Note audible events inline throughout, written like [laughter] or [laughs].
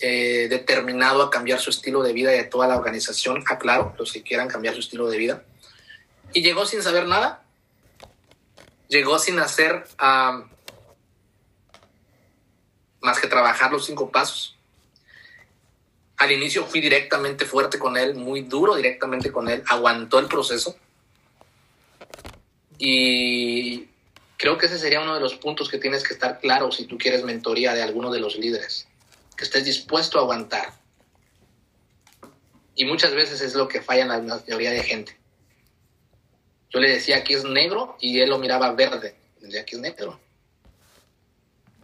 eh, determinado a cambiar su estilo de vida y de toda la organización, aclaro, los que quieran cambiar su estilo de vida. Y llegó sin saber nada, llegó sin hacer más que trabajar los cinco pasos. Al inicio fui directamente fuerte con él, muy duro directamente con él, aguantó el proceso. Y creo que ese sería uno de los puntos que tienes que estar claro si tú quieres mentoría de alguno de los líderes que estés dispuesto a aguantar. Y muchas veces es lo que falla en la mayoría de gente. Yo le decía aquí es negro y él lo miraba verde. decía aquí es negro.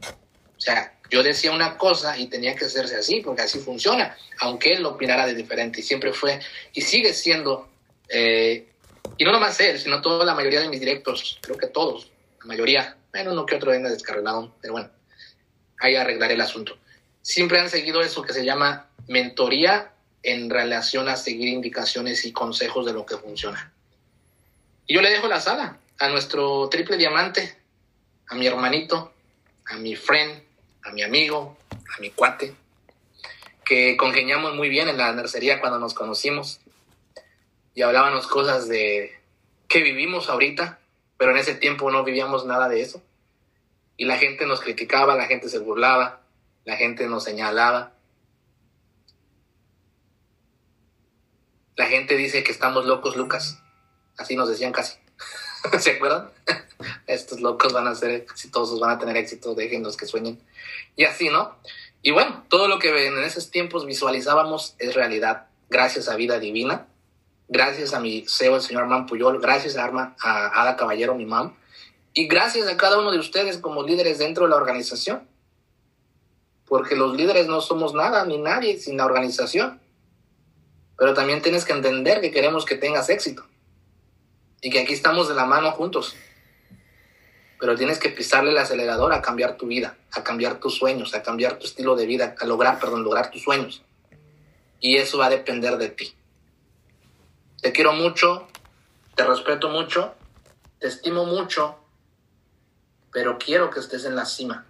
O sea, yo decía una cosa y tenía que hacerse así, porque así funciona, aunque él lo opinara de diferente. Y siempre fue, y sigue siendo, eh, y no nomás él, sino toda la mayoría de mis directos, creo que todos, la mayoría, bueno, uno que otro venga descarrilado, pero bueno, ahí arreglaré el asunto siempre han seguido eso que se llama mentoría en relación a seguir indicaciones y consejos de lo que funciona. Y yo le dejo la sala a nuestro triple diamante, a mi hermanito, a mi friend, a mi amigo, a mi cuate, que congeniamos muy bien en la nercería cuando nos conocimos y hablábamos cosas de que vivimos ahorita, pero en ese tiempo no vivíamos nada de eso. Y la gente nos criticaba, la gente se burlaba, la gente nos señalaba. La gente dice que estamos locos, Lucas. Así nos decían casi. [laughs] ¿Se acuerdan? [laughs] Estos locos van a ser exitosos, van a tener éxito, los que sueñen. Y así, ¿no? Y bueno, todo lo que en esos tiempos visualizábamos es realidad. Gracias a Vida Divina, gracias a mi CEO, el señor Man Puyol, gracias a, Arma, a Ada Caballero, mi mam, y gracias a cada uno de ustedes como líderes dentro de la organización porque los líderes no somos nada ni nadie sin la organización. Pero también tienes que entender que queremos que tengas éxito y que aquí estamos de la mano juntos. Pero tienes que pisarle el acelerador a cambiar tu vida, a cambiar tus sueños, a cambiar tu estilo de vida, a lograr, perdón, lograr tus sueños. Y eso va a depender de ti. Te quiero mucho, te respeto mucho, te estimo mucho, pero quiero que estés en la cima.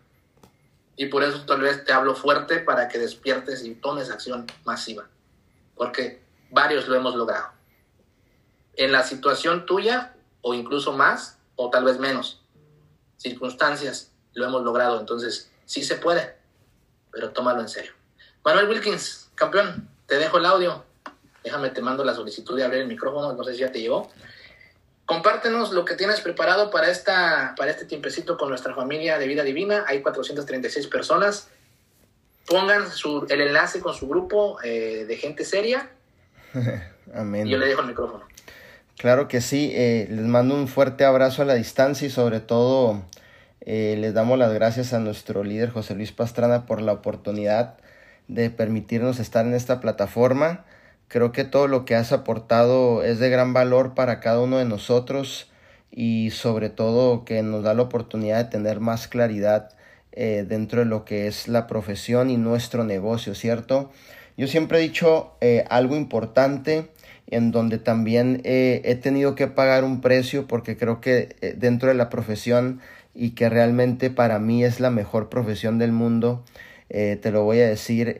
Y por eso tal vez te hablo fuerte para que despiertes y tomes acción masiva. Porque varios lo hemos logrado. En la situación tuya, o incluso más, o tal vez menos, circunstancias, lo hemos logrado. Entonces, sí se puede, pero tómalo en serio. Manuel Wilkins, campeón, te dejo el audio. Déjame, te mando la solicitud de abrir el micrófono, no sé si ya te llegó. Compártenos lo que tienes preparado para, esta, para este tiempecito con nuestra familia de Vida Divina. Hay 436 personas. Pongan el enlace con su grupo eh, de gente seria. [laughs] Amén. Y yo le dejo el micrófono. Claro que sí. Eh, les mando un fuerte abrazo a la distancia y sobre todo eh, les damos las gracias a nuestro líder José Luis Pastrana por la oportunidad de permitirnos estar en esta plataforma. Creo que todo lo que has aportado es de gran valor para cada uno de nosotros y sobre todo que nos da la oportunidad de tener más claridad eh, dentro de lo que es la profesión y nuestro negocio, ¿cierto? Yo siempre he dicho eh, algo importante en donde también eh, he tenido que pagar un precio porque creo que dentro de la profesión y que realmente para mí es la mejor profesión del mundo, te lo voy a decir,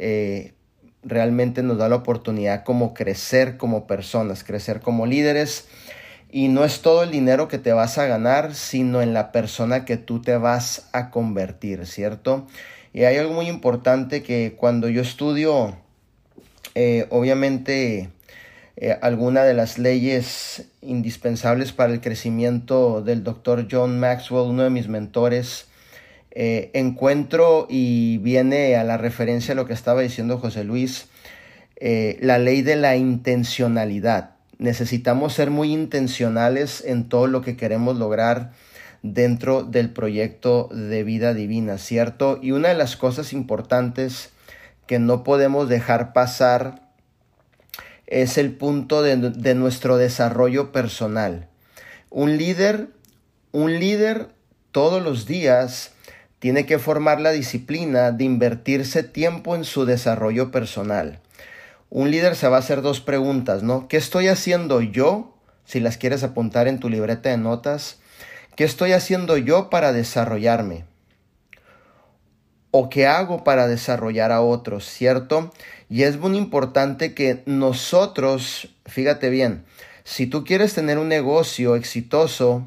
realmente nos da la oportunidad como crecer como personas, crecer como líderes. Y no es todo el dinero que te vas a ganar, sino en la persona que tú te vas a convertir, ¿cierto? Y hay algo muy importante que cuando yo estudio, eh, obviamente, eh, alguna de las leyes indispensables para el crecimiento del doctor John Maxwell, uno de mis mentores, eh, encuentro y viene a la referencia a lo que estaba diciendo José Luis, eh, la ley de la intencionalidad. Necesitamos ser muy intencionales en todo lo que queremos lograr dentro del proyecto de vida divina, ¿cierto? Y una de las cosas importantes que no podemos dejar pasar es el punto de, de nuestro desarrollo personal. Un líder, un líder todos los días tiene que formar la disciplina de invertirse tiempo en su desarrollo personal. Un líder se va a hacer dos preguntas, ¿no? ¿Qué estoy haciendo yo? Si las quieres apuntar en tu libreta de notas. ¿Qué estoy haciendo yo para desarrollarme? o qué hago para desarrollar a otros, ¿cierto? Y es muy importante que nosotros, fíjate bien, si tú quieres tener un negocio exitoso,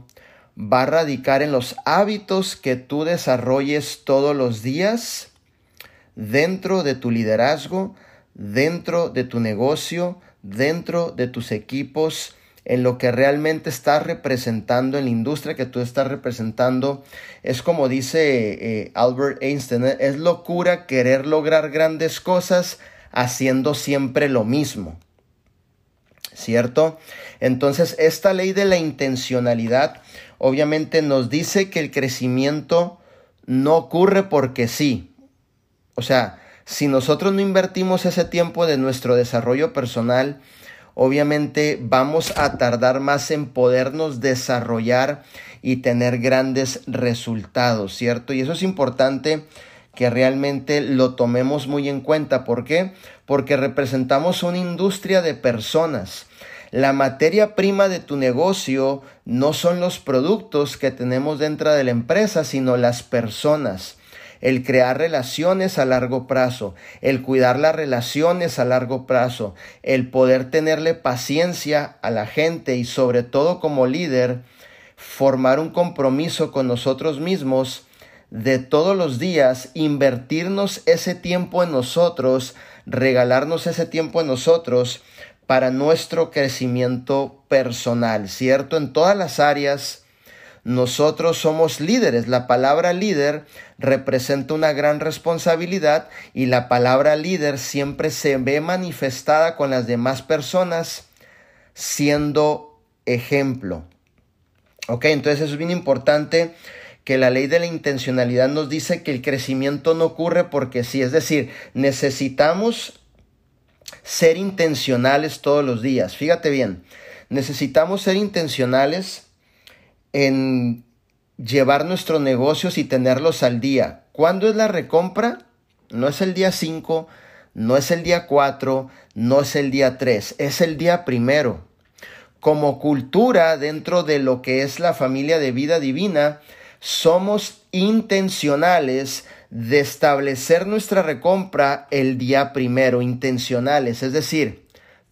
va a radicar en los hábitos que tú desarrolles todos los días dentro de tu liderazgo, dentro de tu negocio, dentro de tus equipos, en lo que realmente estás representando, en la industria que tú estás representando. Es como dice eh, Albert Einstein, ¿eh? es locura querer lograr grandes cosas haciendo siempre lo mismo. ¿Cierto? Entonces, esta ley de la intencionalidad obviamente nos dice que el crecimiento no ocurre porque sí. O sea, si nosotros no invertimos ese tiempo de nuestro desarrollo personal, obviamente vamos a tardar más en podernos desarrollar y tener grandes resultados, ¿cierto? Y eso es importante que realmente lo tomemos muy en cuenta. ¿Por qué? Porque representamos una industria de personas. La materia prima de tu negocio no son los productos que tenemos dentro de la empresa, sino las personas. El crear relaciones a largo plazo, el cuidar las relaciones a largo plazo, el poder tenerle paciencia a la gente y sobre todo como líder, formar un compromiso con nosotros mismos de todos los días, invertirnos ese tiempo en nosotros, regalarnos ese tiempo en nosotros para nuestro crecimiento personal, ¿cierto? En todas las áreas nosotros somos líderes. La palabra líder representa una gran responsabilidad y la palabra líder siempre se ve manifestada con las demás personas siendo ejemplo. Ok, entonces es bien importante que la ley de la intencionalidad nos dice que el crecimiento no ocurre porque sí, es decir, necesitamos ser intencionales todos los días. Fíjate bien, necesitamos ser intencionales en llevar nuestros negocios y tenerlos al día. ¿Cuándo es la recompra? No es el día 5, no es el día 4, no es el día 3, es el día primero. Como cultura dentro de lo que es la familia de vida divina, somos intencionales de establecer nuestra recompra el día primero, intencionales, es decir,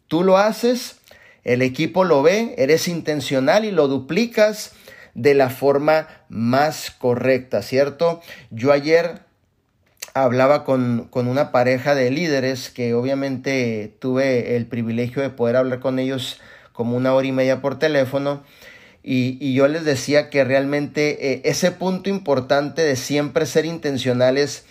tú lo haces, el equipo lo ve, eres intencional y lo duplicas de la forma más correcta, ¿cierto? Yo ayer hablaba con, una pareja de líderes que obviamente tuve el privilegio de poder hablar con ellos como una hora y media por teléfono. Y, yo les decía que realmente eh, ese punto importante de siempre ser intencionales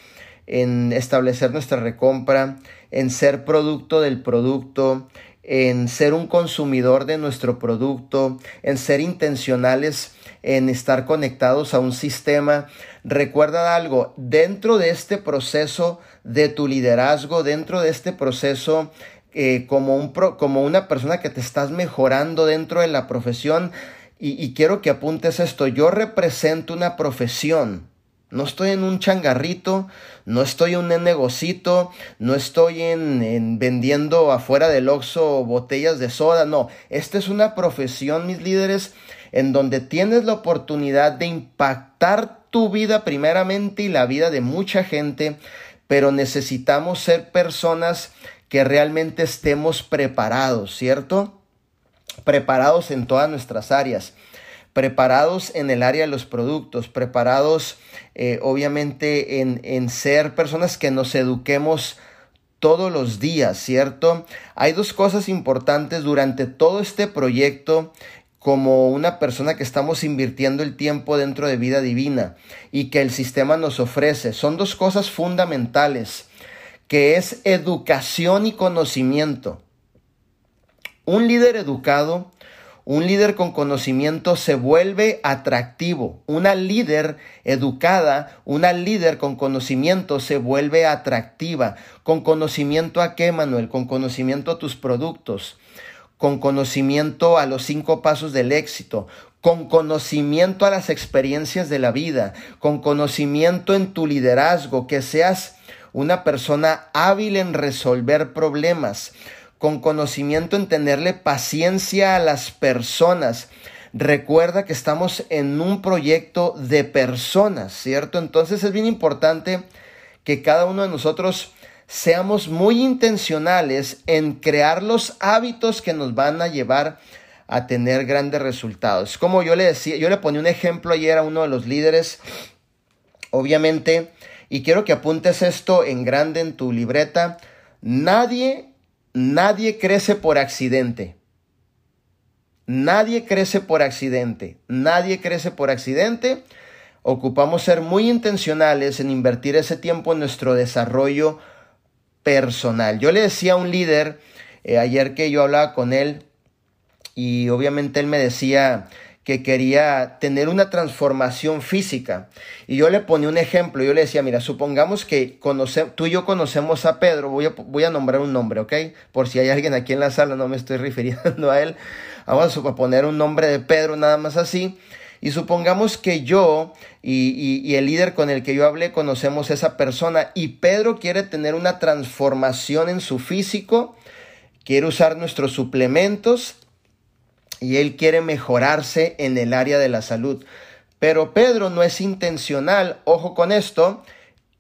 en establecer nuestra recompra, en ser producto del producto, en ser un consumidor de nuestro producto, en ser intencionales en estar conectados a un sistema. Recuerda algo, dentro de este proceso de tu liderazgo, dentro de este proceso eh, como, un como una persona que te estás mejorando dentro de la profesión, y, quiero que apuntes esto, yo represento una profesión. No estoy en un changarrito, no estoy en un negocito, no estoy en, vendiendo afuera del Oxxo botellas de soda, no. Esta es una profesión, mis líderes, en donde tienes la oportunidad de impactar tu vida primeramente y la vida de mucha gente, pero necesitamos ser personas que realmente estemos preparados, ¿cierto? Preparados en todas nuestras áreas preparados en el área de los productos, preparados eh, obviamente en, en ser personas que nos eduquemos todos los días, ¿cierto? Hay dos cosas importantes durante todo este proyecto como una persona que estamos invirtiendo el tiempo dentro de vida divina y que el sistema nos ofrece. Son dos cosas fundamentales, que es educación y conocimiento. Un líder educado un líder con conocimiento se vuelve atractivo. Una líder educada, una líder con conocimiento se vuelve atractiva. ¿Con conocimiento a qué, Manuel? Con conocimiento a tus productos. Con conocimiento a los cinco pasos del éxito. Con conocimiento a las experiencias de la vida. Con conocimiento en tu liderazgo. Que seas una persona hábil en resolver problemas con conocimiento en tenerle paciencia a las personas. Recuerda que estamos en un proyecto de personas, ¿cierto? Entonces es bien importante que cada uno de nosotros seamos muy intencionales en crear los hábitos que nos van a llevar a tener grandes resultados. Como yo le decía, yo le ponía un ejemplo ayer a uno de los líderes, obviamente, y quiero que apuntes esto en grande en tu libreta, nadie, nadie crece por accidente. Nadie crece por accidente. Nadie crece por accidente. Ocupamos ser muy intencionales en invertir ese tiempo en nuestro desarrollo personal. Yo le decía a un líder eh, ayer que yo hablaba con él y obviamente él me decía que quería tener una transformación física. Y yo le ponía un ejemplo, yo le decía, mira, supongamos que conoce, tú y yo conocemos a Pedro, voy a, voy a nombrar un nombre, ¿ok? Por si hay alguien aquí en la sala, no me estoy [laughs] refiriendo a él. Vamos a poner un nombre de Pedro nada más así. Y supongamos que yo y, el líder con el que yo hablé conocemos a esa persona y Pedro quiere tener una transformación en su físico, quiere usar nuestros suplementos y él quiere mejorarse en el área de la salud. Pero Pedro no es intencional, ojo con esto,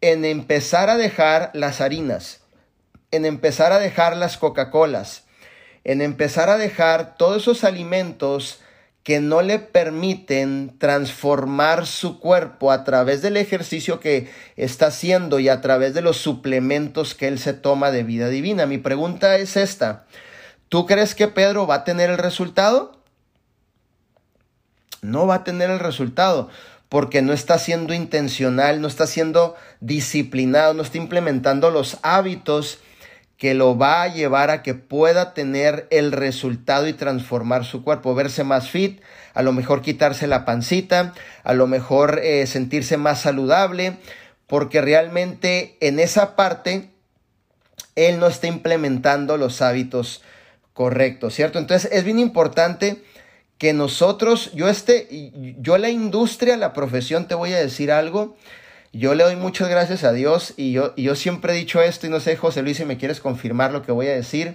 en empezar a dejar las harinas, en empezar a dejar las Coca-Colas, en empezar a dejar todos esos alimentos que no le permiten transformar su cuerpo a través del ejercicio que está haciendo y a través de los suplementos que él se toma de vida divina. Mi pregunta es esta. ¿Tú crees que Pedro va a tener el resultado? No va a tener el resultado porque no está siendo intencional, no está siendo disciplinado, no está implementando los hábitos que lo va a llevar a que pueda tener el resultado y transformar su cuerpo, verse más fit, a lo mejor quitarse la pancita, a lo mejor eh, sentirse más saludable, porque realmente en esa parte él no está implementando los hábitos correctos, ¿cierto? Entonces es bien importante que nosotros, yo este, yo la industria, la profesión, te voy a decir algo, yo le doy muchas gracias a Dios y yo, yo siempre he dicho esto y no sé, José Luis, si me quieres confirmar lo que voy a decir.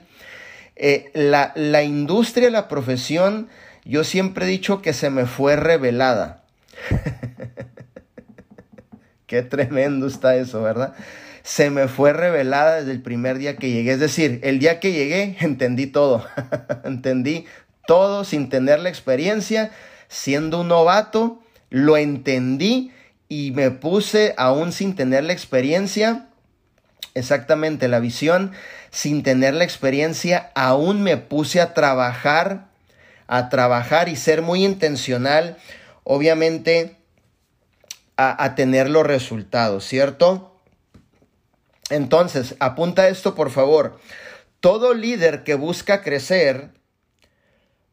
Eh, la, la industria, la profesión, yo siempre he dicho que se me fue revelada. [laughs] Qué tremendo está eso, ¿verdad? Se me fue revelada desde el primer día que llegué. Es decir, el día que llegué entendí todo. [laughs] entendí todo sin tener la experiencia, siendo un novato, lo entendí y me puse aún sin tener la experiencia, exactamente la visión, sin tener la experiencia, aún me puse a trabajar, a trabajar y ser muy intencional, obviamente, a, a tener los resultados, ¿cierto? Entonces, apunta esto por favor. Todo líder que busca crecer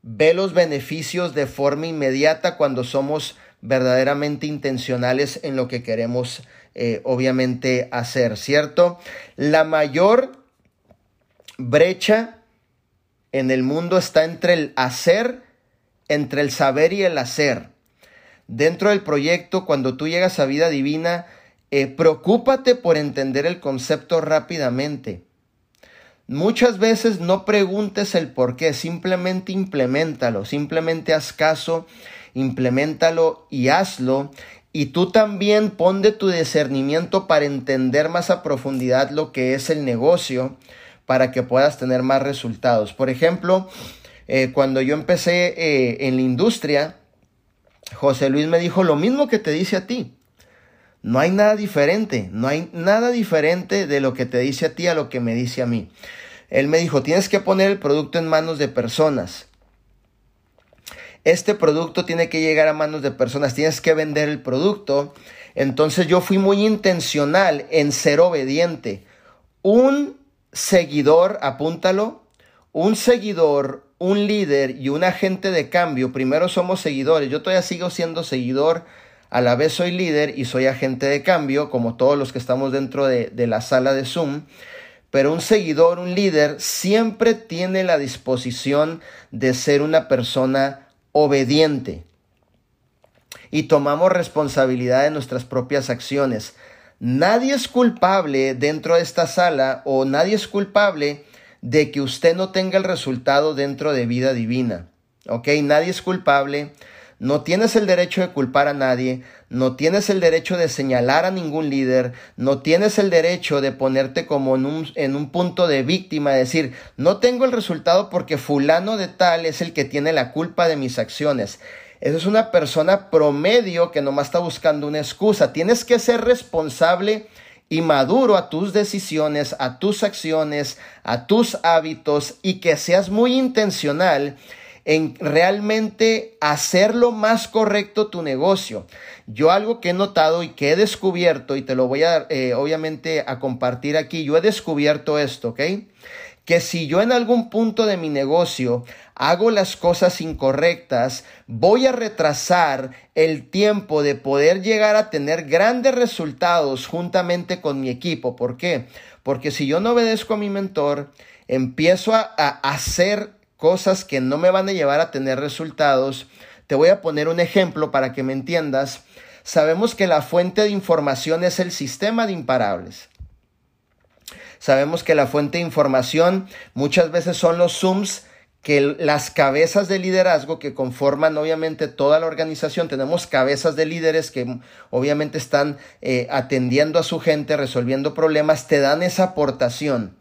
ve los beneficios de forma inmediata cuando somos verdaderamente intencionales en lo que queremos eh, obviamente hacer, ¿cierto? La mayor brecha en el mundo está entre el hacer, entre el saber y el hacer. Dentro del proyecto, cuando tú llegas a vida divina, eh, preocúpate por entender el concepto rápidamente. Muchas veces no preguntes el por qué, simplemente implementalo, simplemente haz caso implementalo y hazlo. Y tú también pon de tu discernimiento para entender más a profundidad lo que es el negocio para que puedas tener más resultados. Por ejemplo, eh, cuando yo empecé eh, en la industria, José Luis me dijo lo mismo que te dice a ti. No hay nada diferente, no hay nada diferente de lo que te dice a ti a lo que me dice a mí. Él me dijo, tienes que poner el producto en manos de personas este producto tiene que llegar a manos de personas, tienes que vender el producto. Entonces yo fui muy intencional en ser obediente. Un seguidor, apúntalo, un seguidor, un líder y un agente de cambio, primero somos seguidores, yo todavía sigo siendo seguidor, a la vez soy líder y soy agente de cambio, como todos los que estamos dentro de, la sala de Zoom, pero un seguidor, un líder, siempre tiene la disposición de ser una persona obediente y tomamos responsabilidad de nuestras propias acciones. Nadie es culpable dentro de esta sala o nadie es culpable de que usted no tenga el resultado dentro de vida divina. ¿Ok? Nadie es culpable. No tienes el derecho de culpar a nadie, no tienes el derecho de señalar a ningún líder, no tienes el derecho de ponerte como en un, en un punto de víctima, de decir, no tengo el resultado porque fulano de tal es el que tiene la culpa de mis acciones. Esa es una persona promedio que nomás está buscando una excusa. Tienes que ser responsable y maduro a tus decisiones, a tus acciones, a tus hábitos y que seas muy intencional en realmente hacer lo más correcto tu negocio. Yo algo que he notado y que he descubierto y te lo voy a eh, obviamente a compartir aquí, yo he descubierto esto, ¿ok? que si yo en algún punto de mi negocio hago las cosas incorrectas, voy a retrasar el tiempo de poder llegar a tener grandes resultados juntamente con mi equipo. ¿Por qué? Porque si yo no obedezco a mi mentor, empiezo a, hacer cosas que no me van a llevar a tener resultados. Te voy a poner un ejemplo para que me entiendas. Sabemos que la fuente de información es el sistema de imparables. Sabemos que la fuente de información muchas veces son los Zooms que las cabezas de liderazgo que conforman obviamente toda la organización, tenemos cabezas de líderes que obviamente están eh, atendiendo a su gente, resolviendo problemas, te dan esa aportación.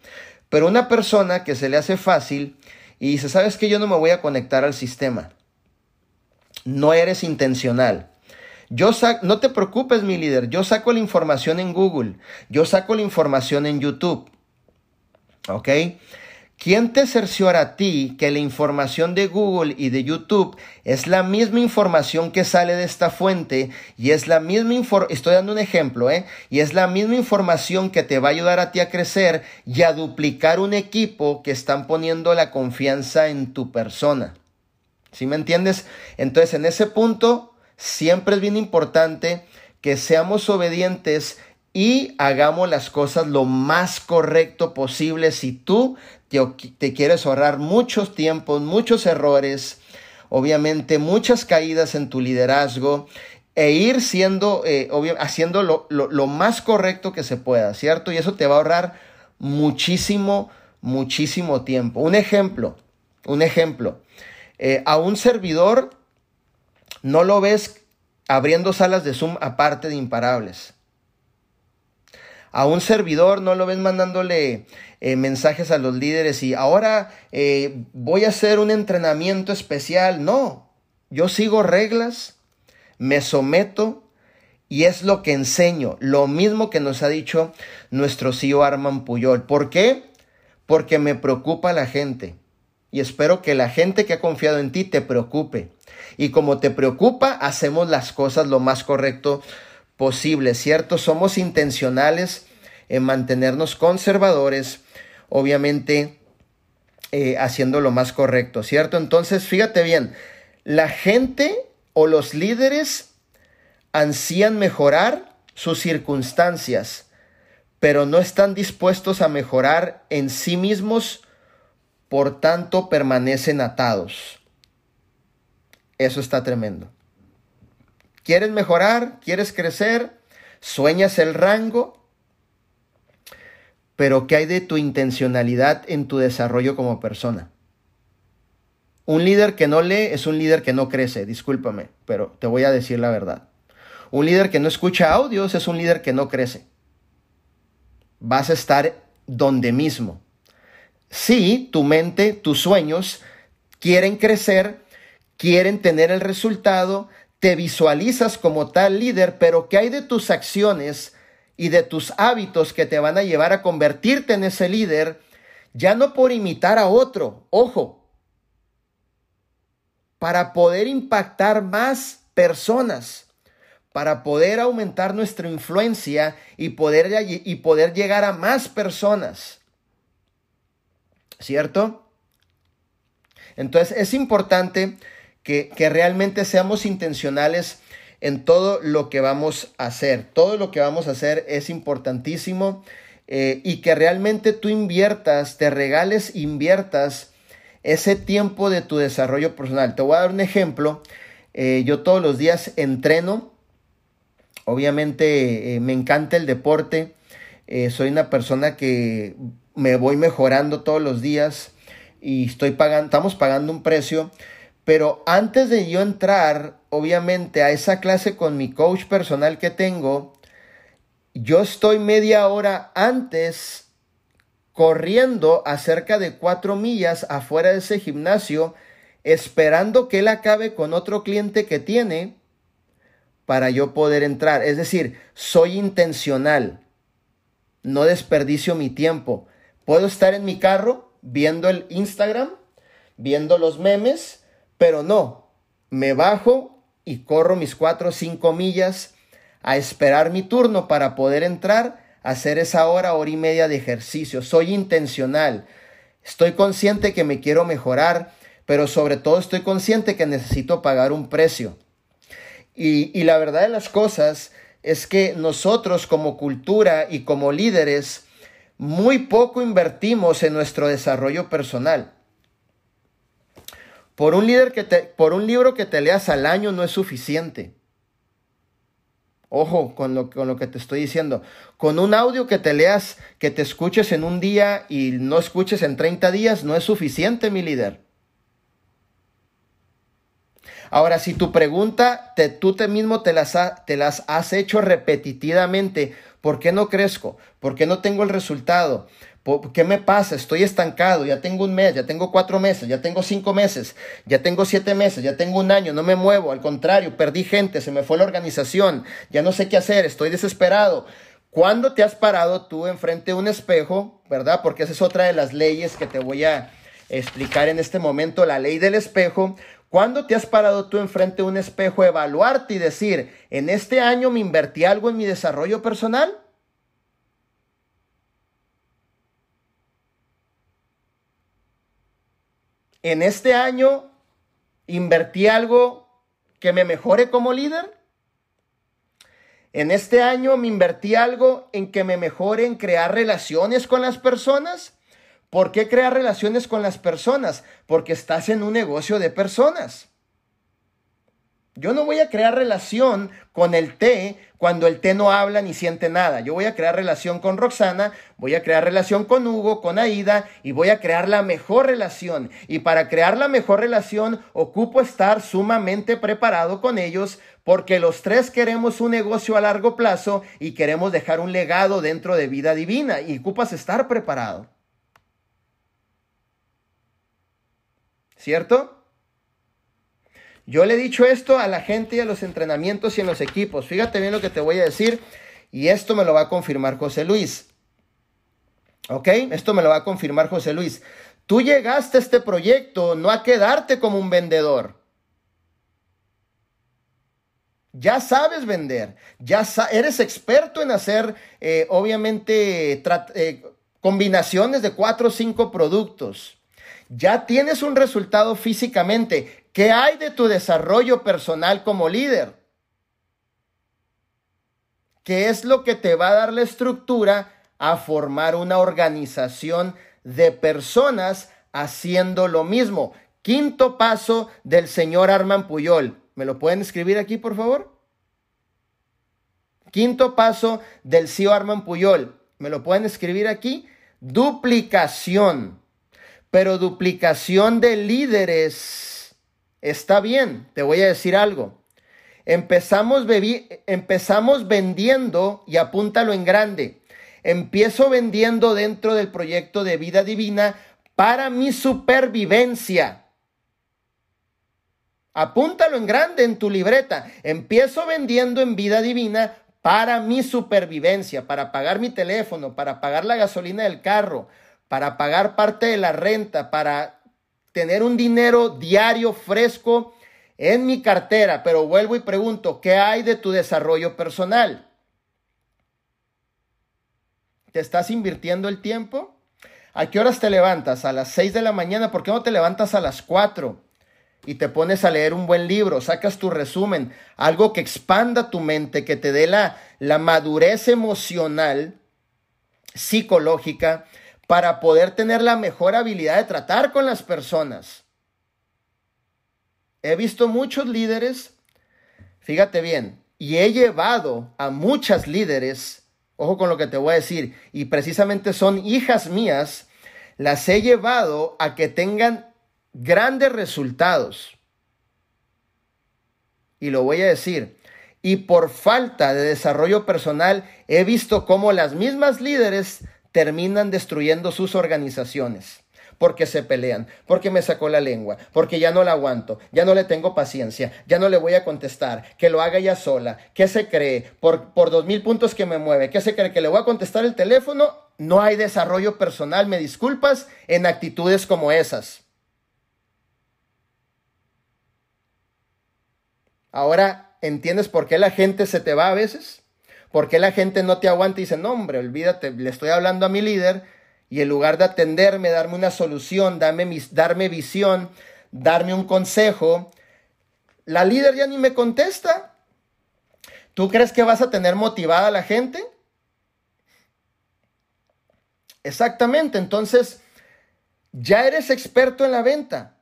Pero una persona que se le hace fácil y dice, sabes que yo no me voy a conectar al sistema, no eres intencional. Yo no te preocupes, mi líder, yo saco la información en Google, yo saco la información en YouTube. ¿Ok? ¿Quién te cerciora a ti que la información de Google y de YouTube es la misma información que sale de esta fuente y es la misma información, estoy dando un ejemplo, ¿eh? Y es la misma información que te va a ayudar a ti a crecer y a duplicar un equipo que están poniendo la confianza en tu persona. ¿Sí me entiendes? Entonces, en ese punto, Siempre es bien importante que seamos obedientes y hagamos las cosas lo más correcto posible. Si tú te, quieres ahorrar muchos tiempos, muchos errores, obviamente muchas caídas en tu liderazgo e ir siendo, eh, haciendo lo, lo, más correcto que se pueda, ¿cierto? Y eso te va a ahorrar muchísimo, muchísimo tiempo. Un ejemplo, un ejemplo. Eh, a un servidor no lo ves abriendo salas de Zoom aparte de imparables. A un servidor no lo ves mandándole eh, mensajes a los líderes y ahora eh, voy a hacer un entrenamiento especial. No, yo sigo reglas, me someto y es lo que enseño. Lo mismo que nos ha dicho nuestro CEO Arman Puyol. ¿Por qué? Porque me preocupa la gente. Y espero que la gente que ha confiado en ti te preocupe. Y como te preocupa, hacemos las cosas lo más correcto posible, ¿cierto? Somos intencionales en mantenernos conservadores, obviamente eh, haciendo lo más correcto, ¿cierto? Entonces, fíjate bien, la gente o los líderes ansían mejorar sus circunstancias, pero no están dispuestos a mejorar en sí mismos, por tanto permanecen atados. Eso está tremendo. ¿Quieres mejorar? ¿Quieres crecer? ¿Sueñas el rango? Pero ¿qué hay de tu intencionalidad en tu desarrollo como persona? Un líder que no lee es un líder que no crece, discúlpame, pero te voy a decir la verdad. Un líder que no escucha audios es un líder que no crece. Vas a estar donde mismo. Sí, tu mente, tus sueños quieren crecer, quieren tener el resultado, te visualizas como tal líder, pero ¿qué hay de tus acciones y de tus hábitos que te van a llevar a convertirte en ese líder? Ya no por imitar a otro, ojo, para poder impactar más personas, para poder aumentar nuestra influencia y poder, y poder llegar a más personas. ¿Cierto? Entonces es importante que, realmente seamos intencionales en todo lo que vamos a hacer. Todo lo que vamos a hacer es importantísimo eh, y que realmente tú inviertas, te regales, inviertas ese tiempo de tu desarrollo personal. Te voy a dar un ejemplo. Eh, yo todos los días entreno. Obviamente eh, me encanta el deporte. soy una persona que me voy mejorando todos los días y estoy pagando, estamos pagando un precio Pero antes de yo entrar, obviamente, a esa clase con mi coach personal que tengo, yo estoy media hora antes corriendo a cerca de cuatro millas afuera de ese gimnasio, esperando que él acabe con otro cliente que tiene para yo poder entrar. Es decir, soy intencional, no desperdicio mi tiempo. Puedo estar en mi carro viendo el Instagram, viendo los memes, pero no, me bajo y corro mis cuatro o cinco millas a esperar mi turno para poder entrar a hacer esa hora, hora y media de ejercicio. Soy intencional. Estoy consciente que me quiero mejorar, pero sobre todo estoy consciente que necesito pagar un precio. Y, y la verdad de las cosas es que nosotros como cultura y como líderes muy poco invertimos en nuestro desarrollo personal. Por un, líder que te, por un libro que te leas al año no es suficiente. Ojo con lo, con lo que te estoy diciendo. Con un audio que te leas, que te escuches en un día y no escuches en 30 días, no es suficiente, mi líder. Ahora, si tu pregunta, te, tú te mismo te las, te las has hecho repetitivamente, ¿por qué no crezco? ¿Por qué no tengo el resultado? ¿Qué me pasa? Estoy estancado, ya tengo un mes, ya tengo cuatro meses, ya tengo cinco meses, ya tengo siete meses, ya tengo un año, no me muevo, al contrario, perdí gente, se me fue la organización, ya no sé qué hacer, estoy desesperado. ¿Cuándo te has parado tú enfrente de un espejo, verdad? Porque esa es otra de las leyes que te voy a explicar en este momento, la ley del espejo. ¿Cuándo te has parado tú enfrente de un espejo, evaluarte y decir, en este año me invertí algo en mi desarrollo personal? En este año invertí algo que me mejore como líder. En este año me invertí algo en que me mejore en crear relaciones con las personas. ¿Por qué crear relaciones con las personas? Porque estás en un negocio de personas. Yo no voy a crear relación con el té cuando el té no habla ni siente nada. Yo voy a crear relación con Roxana, voy a crear relación con Hugo, con Aida y voy a crear la mejor relación. Y para crear la mejor relación ocupo estar sumamente preparado con ellos porque los tres queremos un negocio a largo plazo y queremos dejar un legado dentro de vida divina y ocupas estar preparado. ¿Cierto? Yo le he dicho esto a la gente y a los entrenamientos y en los equipos. Fíjate bien lo que te voy a decir y esto me lo va a confirmar José Luis. ¿Ok? Esto me lo va a confirmar José Luis. Tú llegaste a este proyecto no a quedarte como un vendedor. Ya sabes vender, ya eres experto en hacer, eh, obviamente, eh, combinaciones de cuatro o cinco productos. Ya tienes un resultado físicamente. ¿Qué hay de tu desarrollo personal como líder? ¿Qué es lo que te va a dar la estructura a formar una organización de personas haciendo lo mismo? Quinto paso del señor Arman Puyol. ¿Me lo pueden escribir aquí, por favor? Quinto paso del CEO Arman Puyol. ¿Me lo pueden escribir aquí? Duplicación. Pero duplicación de líderes Está bien, te voy a decir algo. Empezamos, empezamos vendiendo y apúntalo en grande. Empiezo vendiendo dentro del proyecto de vida divina para mi supervivencia. Apúntalo en grande en tu libreta. Empiezo vendiendo en vida divina para mi supervivencia, para pagar mi teléfono, para pagar la gasolina del carro, para pagar parte de la renta, para tener un dinero diario fresco en mi cartera, pero vuelvo y pregunto, ¿qué hay de tu desarrollo personal? ¿Te estás invirtiendo el tiempo? ¿A qué horas te levantas? ¿A las 6 de la mañana? ¿Por qué no te levantas a las 4? Y te pones a leer un buen libro, sacas tu resumen, algo que expanda tu mente, que te dé la, la madurez emocional, psicológica, para poder tener la mejor habilidad de tratar con las personas. He visto muchos líderes, fíjate bien, y he llevado a muchas líderes, ojo con lo que te voy a decir, y precisamente son hijas mías, las he llevado a que tengan grandes resultados. y lo voy a decir, y por falta de desarrollo personal he visto cómo las mismas líderes terminan destruyendo sus organizaciones porque se pelean, porque me sacó la lengua, porque ya no la aguanto, ya no le tengo paciencia, ya no le voy a contestar, que lo haga ella sola, ¿qué se cree? Por, por dos mil puntos que me mueve, ¿qué se cree? ¿Que le voy a contestar el teléfono? No hay desarrollo personal, me disculpas, en actitudes como esas. Ahora, ¿entiendes por qué la gente se te va a veces? ¿Por qué la gente no te aguanta y dice, no hombre, olvídate, le estoy hablando a mi líder y en lugar de atenderme, darme una solución, darme, darme visión, darme un consejo, la líder ya ni me contesta. ¿Tú crees que vas a tener motivada a la gente? Exactamente, entonces ya eres experto en la venta.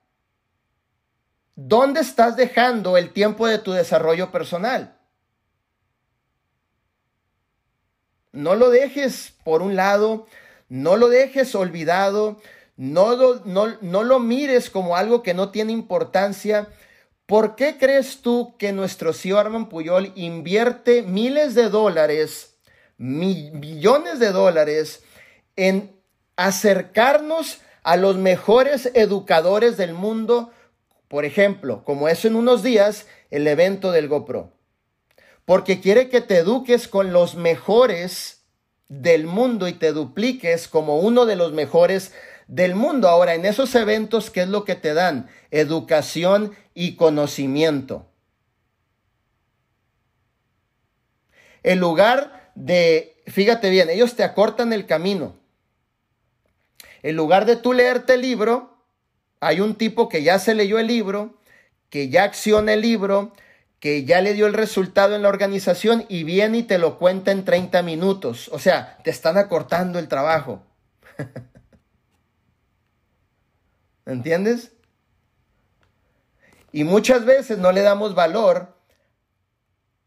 ¿Dónde estás dejando el tiempo de tu desarrollo personal? No lo dejes por un lado, no lo dejes olvidado, no lo, no, lo mires como algo que no tiene importancia. ¿Por qué crees tú que nuestro CEO Arman Puyol invierte miles de dólares, millones de dólares en acercarnos a los mejores educadores del mundo? Por ejemplo, como es en unos días, el evento del GoPro. Porque quiere que te eduques con los mejores del mundo y te dupliques como uno de los mejores del mundo. Ahora, en esos eventos, ¿qué es lo que te dan? Educación y conocimiento. En lugar de, fíjate bien, ellos te acortan el camino. En lugar de tú leerte el libro, hay un tipo que ya se leyó el libro, que ya acciona el libro, que ya le dio el resultado en la organización y viene y te lo cuenta en 30 minutos. O sea, te están acortando el trabajo. [laughs] ¿Entiendes? Y muchas veces no le damos valor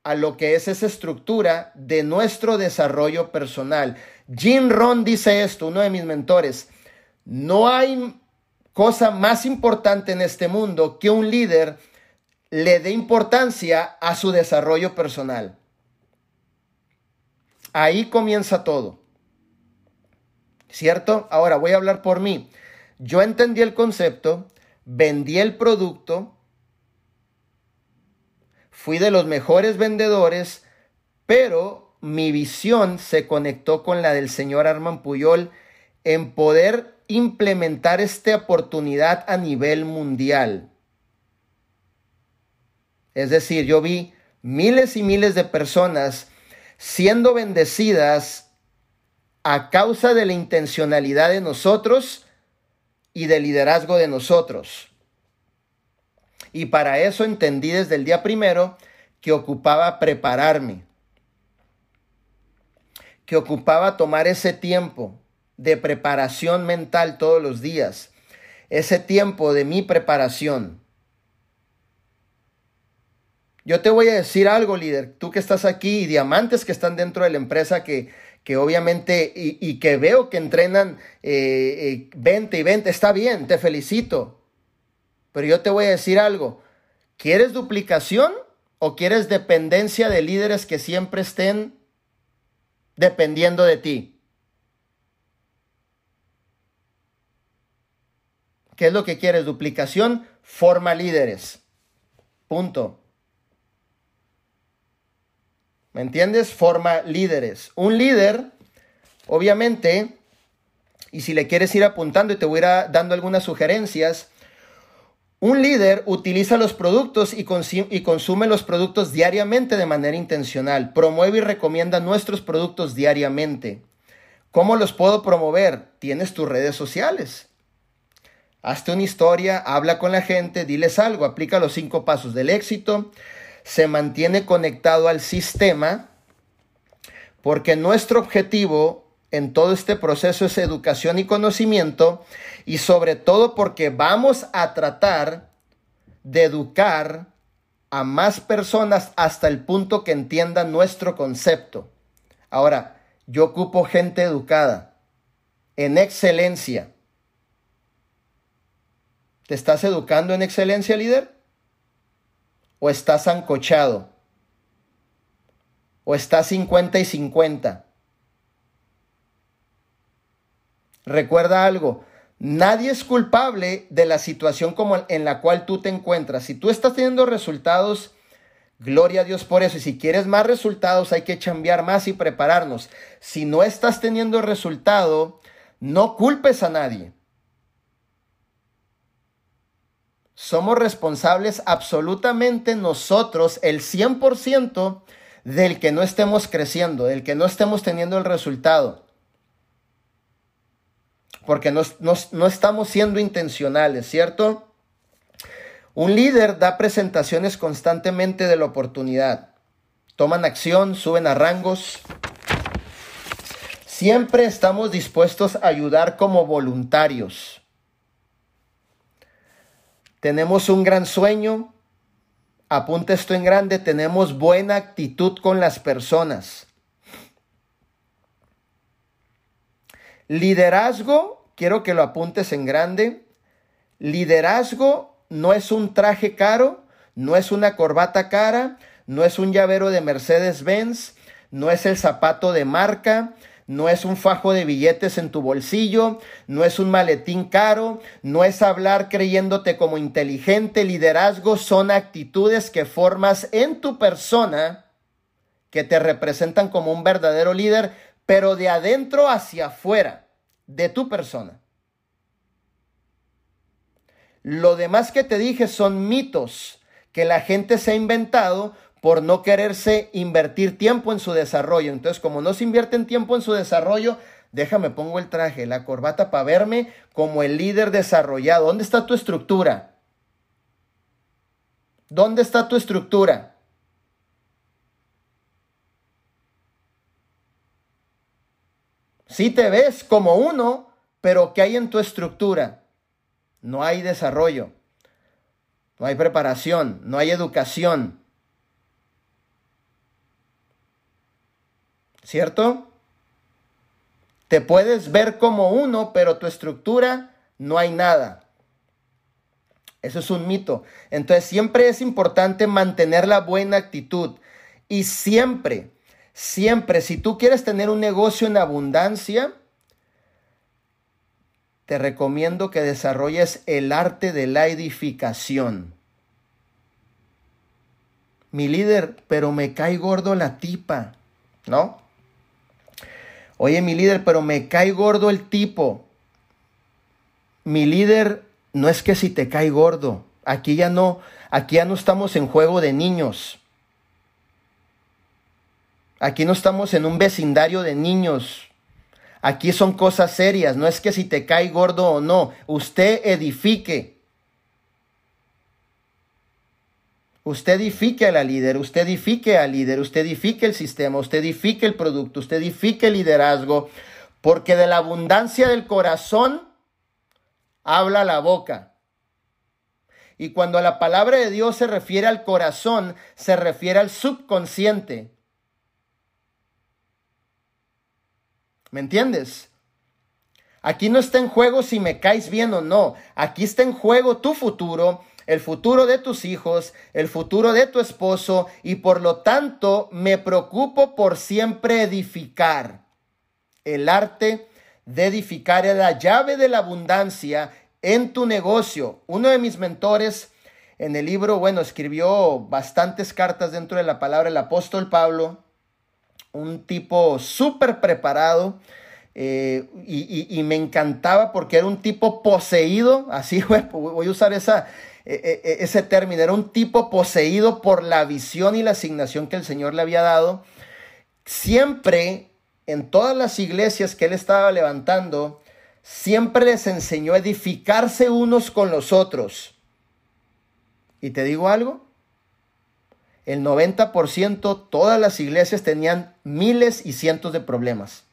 a lo que es esa estructura de nuestro desarrollo personal. Jim Ron dice esto, uno de mis mentores, no hay cosa más importante en este mundo que un líder le dé importancia a su desarrollo personal. Ahí comienza todo. ¿Cierto? Ahora voy a hablar por mí. Yo entendí el concepto, vendí el producto, fui de los mejores vendedores, pero mi visión se conectó con la del señor Arman Puyol en poder implementar esta oportunidad a nivel mundial. Es decir, yo vi miles y miles de personas siendo bendecidas a causa de la intencionalidad de nosotros y del liderazgo de nosotros. Y para eso entendí desde el día primero que ocupaba prepararme, que ocupaba tomar ese tiempo de preparación mental todos los días, ese tiempo de mi preparación. Yo te voy a decir algo, líder, tú que estás aquí y diamantes que están dentro de la empresa que, que obviamente y, que veo que entrenan eh, eh, 20 y 20, está bien, te felicito. Pero yo te voy a decir algo, ¿quieres duplicación o quieres dependencia de líderes que siempre estén dependiendo de ti? ¿Qué es lo que quieres? Duplicación, forma líderes. Punto. ¿Me entiendes? Forma líderes. Un líder, obviamente, y si le quieres ir apuntando y te voy a ir dando algunas sugerencias, un líder utiliza los productos y, y, consume los productos diariamente de manera intencional. Promueve y recomienda nuestros productos diariamente. ¿Cómo los puedo promover? Tienes tus redes sociales. Hazte una historia, habla con la gente, diles algo, aplica los cinco pasos del éxito, se mantiene conectado al sistema porque nuestro objetivo en todo este proceso es educación y conocimiento y sobre todo porque vamos a tratar de educar a más personas hasta el punto que entiendan nuestro concepto. Ahora, yo ocupo gente educada, en excelencia. ¿Te estás educando en excelencia, líder? O estás ancochado o estás 50 y 50. Recuerda algo, nadie es culpable de la situación como en la cual tú te encuentras. Si tú estás teniendo resultados, gloria a Dios por eso. Y si quieres más resultados, hay que chambear más y prepararnos. Si no estás teniendo resultado, no culpes a nadie. Somos responsables absolutamente nosotros, el 100% del que no estemos creciendo, del que no estemos teniendo el resultado porque no, estamos siendo intencionales, ¿cierto? Un líder da presentaciones constantemente de la oportunidad. Toman acción, suben a rangos. Siempre estamos dispuestos a ayudar como voluntarios. Tenemos un gran sueño. Apunta esto en grande. Tenemos buena actitud con las personas. Liderazgo, quiero que lo apuntes en grande. Liderazgo no es un traje caro, no es una corbata cara, no es un llavero de Mercedes-Benz, no es el zapato de marca, no es un fajo de billetes en tu bolsillo, no es un maletín caro, no es hablar creyéndote como inteligente. Liderazgo son actitudes que formas en tu persona que te representan como un verdadero líder, pero de adentro hacia afuera, de tu persona. Lo demás que te dije son mitos que la gente se ha inventado por no quererse invertir tiempo en su desarrollo. Entonces, como no se invierte tiempo en su desarrollo, déjame pongo el traje, la corbata para verme como el líder desarrollado. ¿Dónde está tu estructura? ¿Dónde está tu estructura? Si te ves como uno, pero ¿qué hay en tu estructura? No hay desarrollo, no hay preparación, no hay educación. ¿Cierto? Te puedes ver como uno, pero tu estructura no hay nada. Eso es un mito. Entonces siempre es importante mantener la buena actitud y siempre Siempre, si tú quieres tener un negocio en abundancia, te recomiendo que desarrolles el arte de la edificación. Mi líder, pero me cae gordo la tipa, ¿no? Oye, mi líder, pero me cae gordo el tipo. Mi líder, no es que si te cae gordo, aquí ya no, aquí ya no estamos en juego de niños. Aquí no estamos en un vecindario de niños. Aquí son cosas serias. No es que si te cae gordo o no. Usted edifique. Usted edifique a la líder, usted edifique al líder, usted edifique el sistema, usted edifique el producto, usted edifique el liderazgo, porque de la abundancia del corazón habla la boca. Y cuando la palabra de Dios se refiere al corazón, se refiere al subconsciente. ¿Me entiendes? Aquí no está en juego si me caes bien o no. Aquí está en juego tu futuro, el futuro de tus hijos, el futuro de tu esposo y por lo tanto me preocupo por siempre edificar. El arte de edificar es la llave de la abundancia en tu negocio. Uno de mis mentores en el libro, bueno, escribió bastantes cartas dentro de la palabra, el apóstol Pablo un tipo súper preparado. Eh, y, me encantaba porque era un tipo poseído, así [laughs] voy a usar esa, ese término, era un tipo poseído por la visión y la asignación que el Señor le había dado. Siempre, en todas las iglesias que él estaba levantando, siempre les enseñó a edificarse unos con los otros. ¿Y te digo algo? el 90%, todas las iglesias tenían miles y cientos de problemas.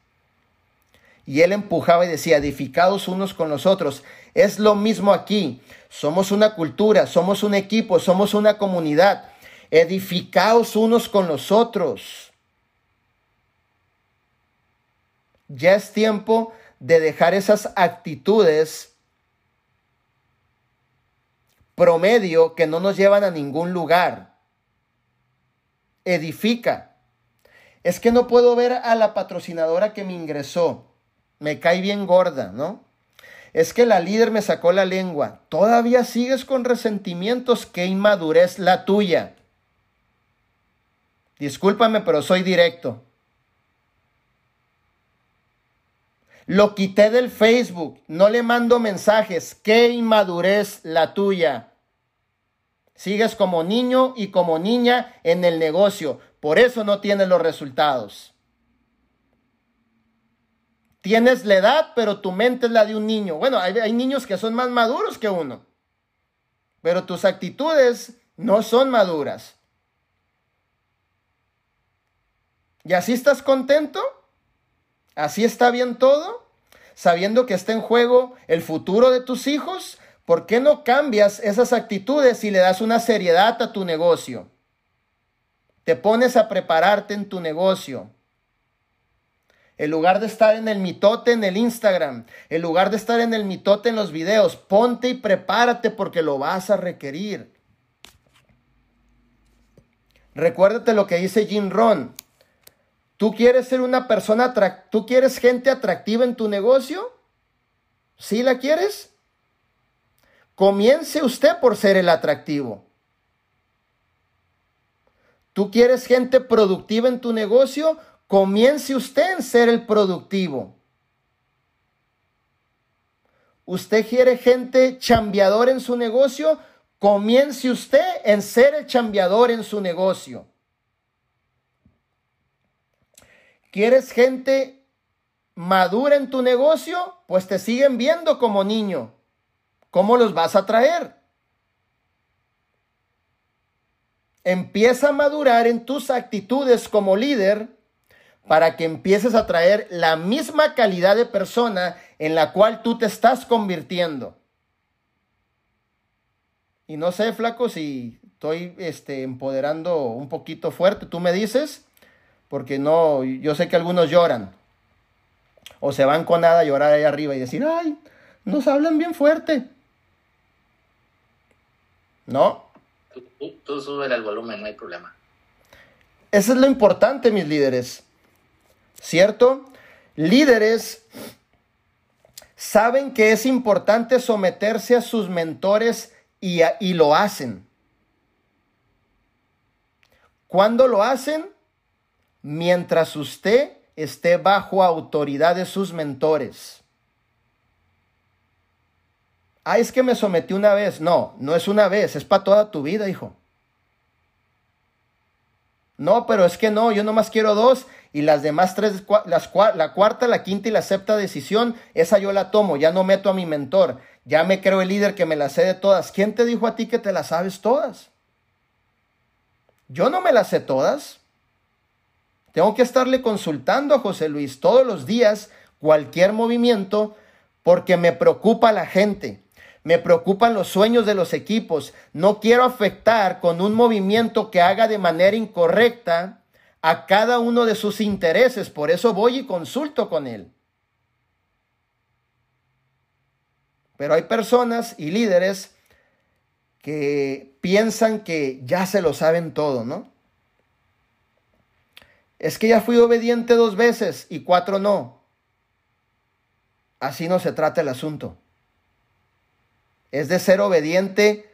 Y él empujaba y decía, edificados unos con los otros. Es lo mismo aquí. Somos una cultura, somos un equipo, somos una comunidad. Edificados unos con los otros. Ya es tiempo de dejar esas actitudes promedio que no nos llevan a ningún lugar. edifica. Es que no puedo ver a la patrocinadora que me ingresó. Me cae bien gorda, ¿no? Es que la líder me sacó la lengua. Todavía sigues con resentimientos. Qué inmadurez la tuya. Discúlpame, pero soy directo. Lo quité del Facebook. No le mando mensajes. Qué inmadurez la tuya. Sigues como niño y como niña en el negocio. Por eso no tienes los resultados. Tienes la edad, pero tu mente es la de un niño. Bueno, hay, niños que son más maduros que uno. Pero tus actitudes no son maduras. ¿Y así estás contento? ¿Así está bien todo? Sabiendo que está en juego el futuro de tus hijos, ¿por qué no cambias esas actitudes y le das una seriedad a tu negocio? Te pones a prepararte en tu negocio. En lugar de estar en el mitote en el Instagram, en lugar de estar en el mitote en los videos, ponte y prepárate porque lo vas a requerir. Recuérdate lo que dice Jim Ron. ¿Tú quieres ser una persona, tú quieres gente atractiva en tu negocio? ¿Sí la quieres? Comience usted por ser el atractivo. ¿Tú quieres gente productiva en tu negocio? Comience usted en ser el productivo. ¿Usted quiere gente chambeador en su negocio? Comience usted en ser el chambeador en su negocio. ¿Quieres gente madura en tu negocio? Pues te siguen viendo como niño. ¿Cómo los vas a traer? Empieza a madurar en tus actitudes como líder para que empieces a traer la misma calidad de persona en la cual tú te estás convirtiendo. Y no sé, flaco, si estoy este, empoderando un poquito fuerte, tú me dices, porque no, yo sé que algunos lloran. O se van con nada a llorar ahí arriba y decir, ay, nos hablan bien fuerte. ¿No? Tú, tú, sube el volumen, no hay problema. Eso es lo importante, mis líderes. ¿Cierto? Líderes saben que es importante someterse a sus mentores y, lo hacen. ¿Cuándo lo hacen? Mientras usted esté bajo autoridad de sus mentores. Ah, es que me sometí una vez. No, no es una vez, es para toda tu vida, hijo. No, pero es que no, yo nomás quiero dos y las demás tres, las, la cuarta, la quinta y la sexta decisión, esa yo la tomo, ya no meto a mi mentor, ya me creo el líder que me las sé de todas. ¿Quién te dijo a ti que te las sabes todas? Yo no me las sé todas. Tengo que estarle consultando a José Luis todos los días cualquier movimiento porque me preocupa la gente. Me preocupan los sueños de los equipos. No quiero afectar con un movimiento que haga de manera incorrecta a cada uno de sus intereses. Por eso voy y consulto con él. Pero hay personas y líderes que piensan que ya se lo saben todo, ¿no? Es que ya fui obediente dos veces y cuatro no. Así no se trata el asunto es de ser obediente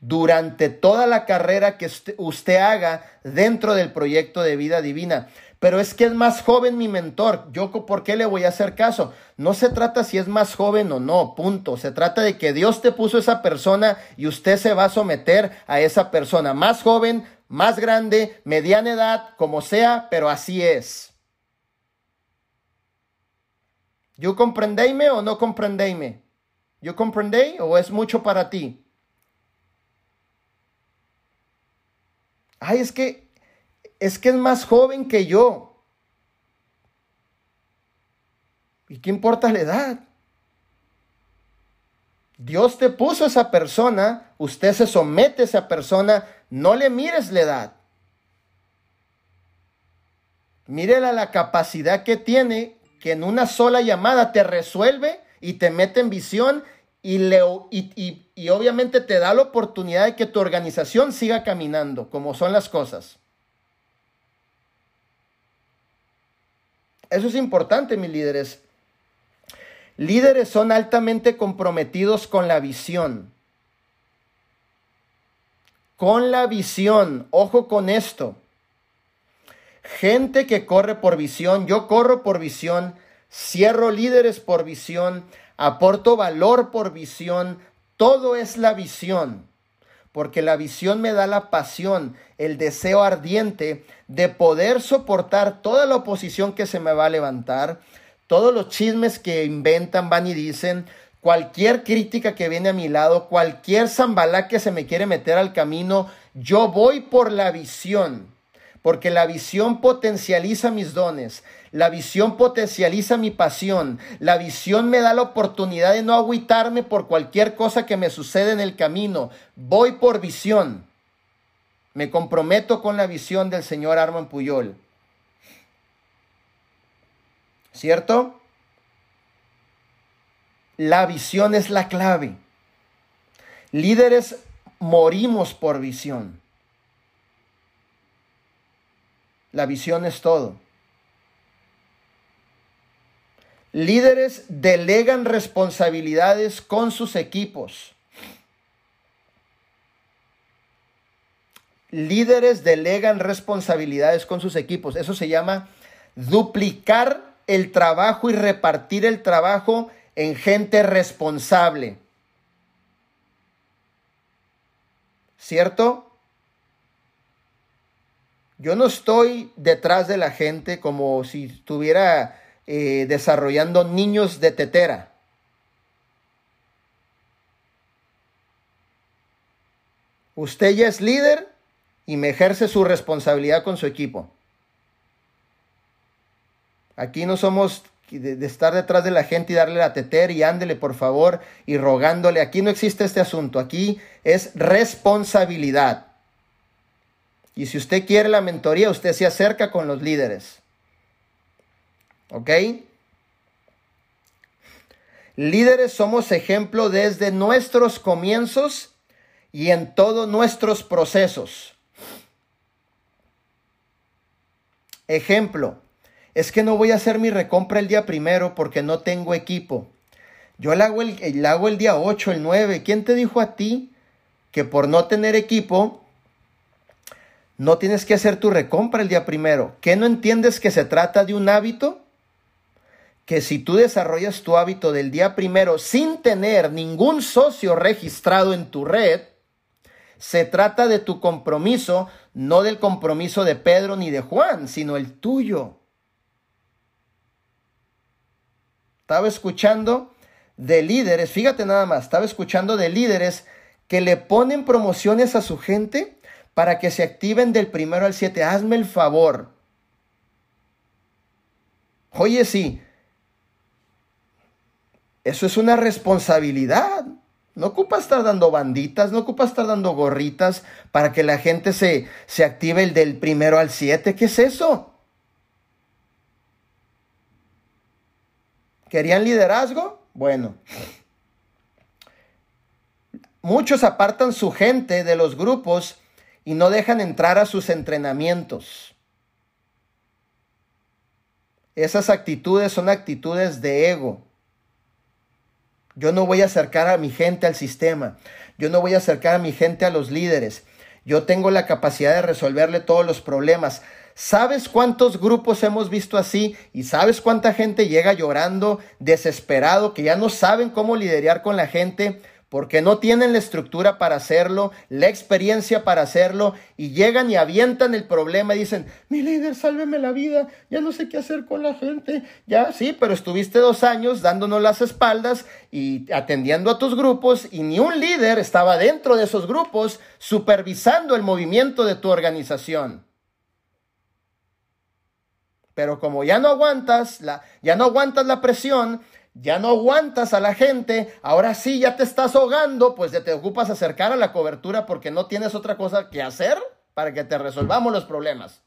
durante toda la carrera que usted, haga dentro del proyecto de vida divina. Pero es que es más joven mi mentor. ¿Yo por qué le voy a hacer caso? No se trata si es más joven o no, punto. Se trata de que Dios te puso esa persona y usted se va a someter a esa persona. Más joven, más grande, mediana edad, como sea, pero así es. ¿Yo comprendéme o no comprendéme? ¿Yo comprendé o es mucho para ti? Ay, es que es que es más joven que yo. ¿Y qué importa la edad? Dios te puso a esa persona, usted se somete a esa persona, no le mires la edad. Mírela la capacidad que tiene, que en una sola llamada te resuelve y te mete en visión y, le, y, y, y, obviamente te da la oportunidad de que tu organización siga caminando como son las cosas. Eso es importante, mis líderes. Líderes son altamente comprometidos con la visión. Con la visión, ojo con esto. Gente que corre por visión, yo corro por visión, cierro líderes por visión, Aporto valor por visión. Todo es la visión. Porque la visión me da la pasión, el deseo ardiente de poder soportar toda la oposición que se me va a levantar todos los chismes que inventan, van y dicen, cualquier crítica que viene a mi lado, cualquier zambalá que se me quiere meter al camino, yo voy por la visión, porque la visión potencializa mis dones, la visión potencializa mi pasión, la visión me da la oportunidad de no agüitarme por cualquier cosa que me sucede en el camino, voy por visión. Me comprometo con la visión del señor Armand Puyol. ¿cierto? La visión es la clave. Líderes morimos por visión. La visión es todo. Líderes delegan responsabilidades con sus equipos. Líderes delegan responsabilidades con sus equipos. Eso se llama duplicar el trabajo y repartir el trabajo en gente responsable. ¿Cierto? Yo no estoy detrás de la gente como si estuviera eh, desarrollando niños de tetera. Usted ya es líder y me ejerce su responsabilidad con su equipo. Aquí no somos de, estar detrás de la gente y darle la tetera y ándele por favor y rogándole. Aquí no existe este asunto. Aquí es responsabilidad. Y si usted quiere la mentoría, usted se acerca con los líderes. ¿Ok? Líderes somos ejemplo desde nuestros comienzos y en todos nuestros procesos. Ejemplo, es que no voy a hacer mi recompra el día primero porque no tengo equipo. Yo la hago el, hago el día 8, el 9. ¿Quién te dijo a ti que por no tener equipo no tienes que hacer tu recompra el día primero? ¿Qué no entiendes que se trata de un hábito? Que si tú desarrollas tu hábito del día primero sin tener ningún socio registrado en tu red, se trata de tu compromiso, no del compromiso de Pedro ni de Juan, sino el tuyo. Estaba escuchando de líderes, fíjate nada más, estaba escuchando de líderes que le ponen promociones a su gente para que se activen del primero al 7. Hazme el favor. Oye, sí, eso es una responsabilidad. No ocupa estar dando banditas, no ocupa estar dando gorritas para que la gente se, se active el del primero al 7. ¿Qué es eso? ¿Querían liderazgo? Bueno. Muchos apartan su gente de los grupos y no dejan entrar a sus entrenamientos. Esas actitudes son actitudes de ego. Yo no voy a acercar a mi gente al sistema. Yo no voy a acercar a mi gente a los líderes. Yo tengo la capacidad de resolverle todos los problemas. ¿Sabes cuántos grupos hemos visto así? ¿Y sabes cuánta gente llega llorando, desesperado, que ya no saben cómo lidiar con la gente? Porque no tienen la estructura para hacerlo, la experiencia para hacerlo, y llegan y avientan el problema y dicen, mi líder, sálveme la vida, ya no sé qué hacer con la gente, ya sí, pero estuviste dos años dándonos las espaldas y atendiendo a tus grupos, y ni un líder estaba dentro de esos grupos supervisando el movimiento de tu organización. Pero como ya no aguantas la, ya no aguantas la presión, ya no aguantas a la gente, ahora sí ya te estás ahogando, pues ya te ocupas acercar a la cobertura porque no tienes otra cosa que hacer para que te resolvamos los problemas.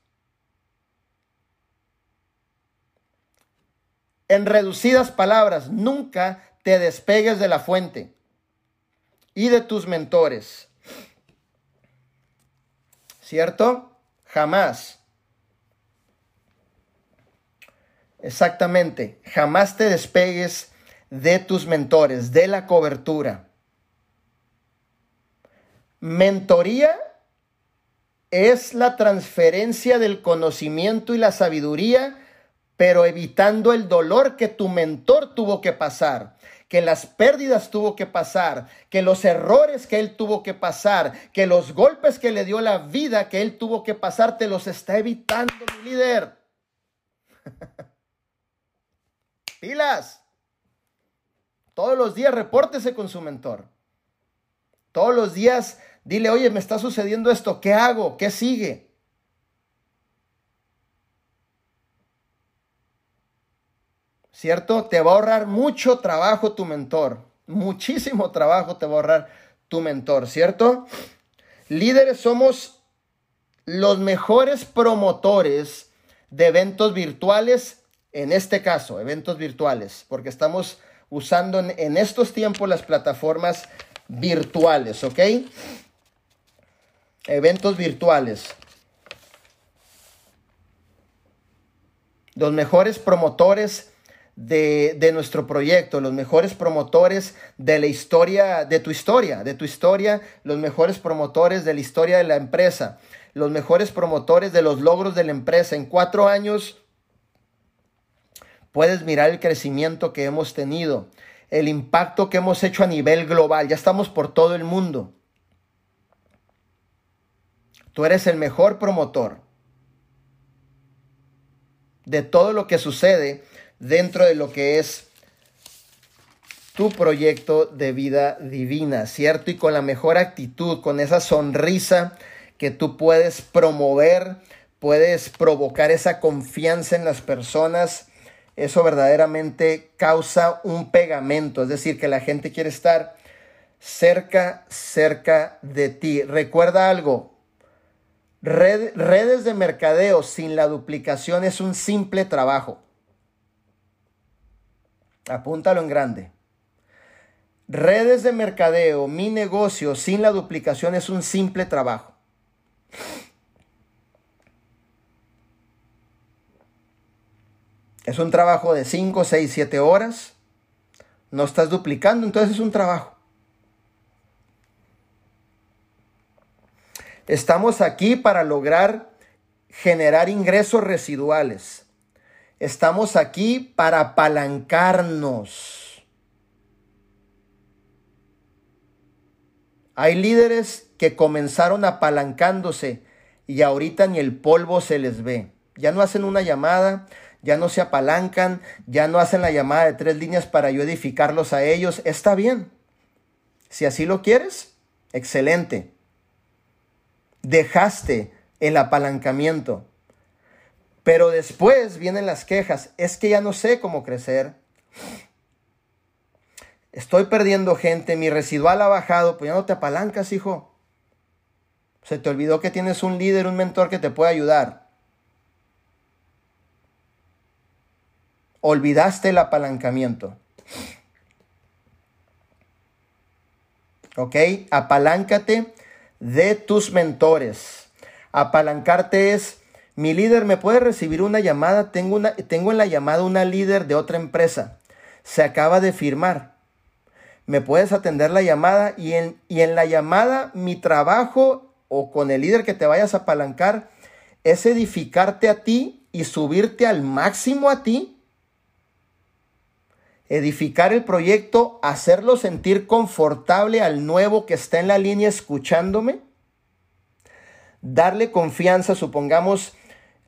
En reducidas palabras, nunca te despegues de la fuente y de tus mentores. ¿Cierto? Jamás. Exactamente. Jamás te despegues de tus mentores, de la cobertura. Mentoría es la transferencia del conocimiento y la sabiduría, pero evitando el dolor que tu mentor tuvo que pasar, que las pérdidas tuvo que pasar, que los errores que él tuvo que pasar, que los golpes que le dio la vida que él tuvo que pasar, te los está evitando mi líder. [laughs] Pilas. Todos los días repórtese con su mentor. Todos los días dile, oye, me está sucediendo esto, ¿qué hago? ¿Qué sigue? ¿Cierto? Te va a ahorrar mucho trabajo tu mentor. Muchísimo trabajo te va a ahorrar tu mentor, ¿cierto? Líderes somos los mejores promotores de eventos virtuales en este caso, eventos virtuales, porque estamos usando en, estos tiempos las plataformas virtuales, ¿ok? Eventos virtuales. Los mejores promotores de, de, nuestro proyecto, los mejores promotores de la historia, de tu historia, de tu historia, los mejores promotores de la historia de la empresa, los mejores promotores de los logros de la empresa. En cuatro años Puedes mirar el crecimiento que hemos tenido, el impacto que hemos hecho a nivel global. Ya estamos por todo el mundo. Tú eres el mejor promotor de todo lo que sucede dentro de lo que es tu proyecto de vida divina, ¿cierto? Y con la mejor actitud, con esa sonrisa que tú puedes promover, puedes provocar esa confianza en las personas eso verdaderamente causa un pegamento, es decir, que la gente quiere estar cerca, cerca de ti. Recuerda algo, redes de mercadeo sin la duplicación es un simple trabajo. Apúntalo en grande. Redes de mercadeo, mi negocio sin la duplicación es un simple trabajo. Es un trabajo de 5, 6, 7 horas. No estás duplicando, entonces es un trabajo. Estamos aquí para lograr generar ingresos residuales. Estamos aquí para apalancarnos. Hay líderes que comenzaron apalancándose y ahorita ni el polvo se les ve. Ya no hacen una llamada, ya no se apalancan, ya no hacen la llamada de tres líneas para yo edificarlos a ellos, está bien. Si así lo quieres, excelente. Dejaste el apalancamiento. Pero después vienen las quejas, es que ya no sé cómo crecer. Estoy perdiendo gente, mi residual ha bajado, pues ya no te apalancas, hijo. Se te olvidó que tienes un líder, un mentor que te puede ayudar. Olvidaste el apalancamiento. ¿Ok? Apaláncate de tus mentores. Apalancarte es, mi líder me puede recibir una llamada, tengo, una, tengo en la llamada una líder de otra empresa, se acaba de firmar. Me puedes atender la llamada y en, y en la llamada mi trabajo o con el líder que te vayas a apalancar es edificarte a ti y subirte al máximo a ti edificar el proyecto, hacerlo sentir confortable al nuevo que está en la línea escuchándome, darle confianza, supongamos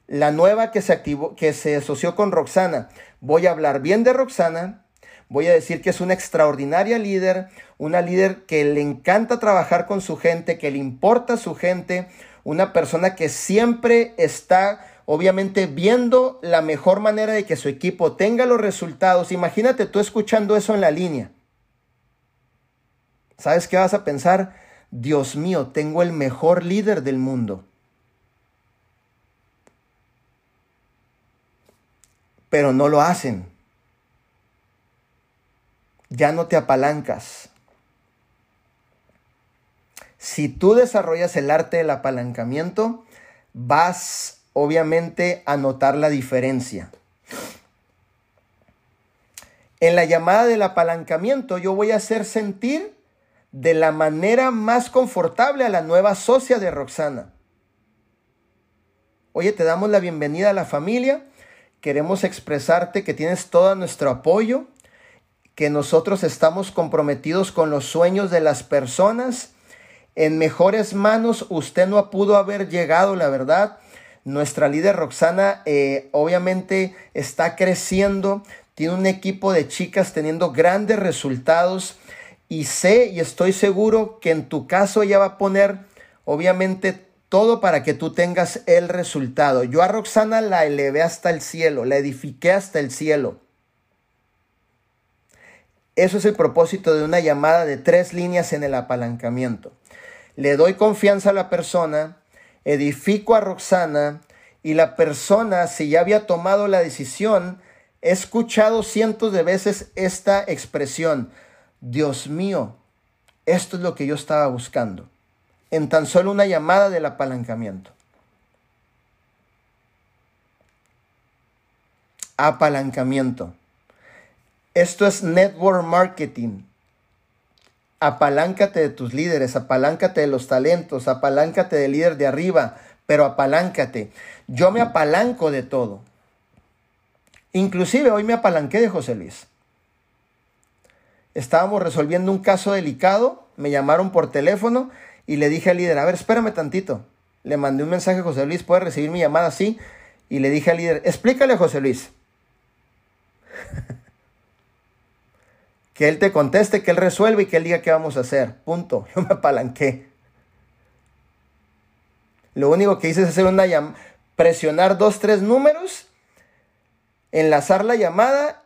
la nueva que se activó, que se asoció con Roxana. Voy a hablar bien de Roxana, voy a decir que es una extraordinaria líder, una líder que le encanta trabajar con su gente, que le importa su gente, una persona que siempre está obviamente viendo la mejor manera de que su equipo tenga los resultados. Imagínate tú escuchando eso en la línea. ¿Sabes qué vas a pensar? Dios mío, tengo el mejor líder del mundo. Pero no lo hacen. Ya no te apalancas. Si tú desarrollas el arte del apalancamiento, vas obviamente a notar la diferencia. En la llamada del apalancamiento yo voy a hacer sentir de la manera más confortable a la nueva socia de Roxana. Oye, te damos la bienvenida a la familia. Queremos expresarte que tienes todo nuestro apoyo, que nosotros estamos comprometidos con los sueños de las personas. En mejores manos usted no pudo haber llegado, la verdad. Nuestra líder Roxana eh, obviamente está creciendo, tiene un equipo de chicas teniendo grandes resultados y sé y estoy seguro que en tu caso ella va a poner obviamente todo para que tú tengas el resultado. Yo a Roxana la elevé hasta el cielo, la edifiqué hasta el cielo. Eso es el propósito de una llamada de tres líneas en el apalancamiento. Le doy confianza a la persona, edifico a Roxana y la persona, si ya había tomado la decisión, he escuchado cientos de veces esta expresión, Dios mío, esto es lo que yo estaba buscando en tan solo una llamada del apalancamiento. Apalancamiento. Esto es network marketing. Apaláncate de tus líderes, apaláncate de los talentos, apaláncate del líder de arriba, pero apaláncate. Yo me apalanco de todo. Inclusive hoy me apalanqué de José Luis. Estábamos resolviendo un caso delicado, me llamaron por teléfono y le dije al líder, a ver, espérame tantito. Le mandé un mensaje a José Luis, ¿puede recibir mi llamada? Sí. Y le dije al líder, explícale a José Luis. Que él te conteste, que él resuelva y que él diga qué vamos a hacer. Punto. [laughs] Yo me apalanqué. Lo único que hice es hacer una llamada, presionar dos, tres números, enlazar la llamada,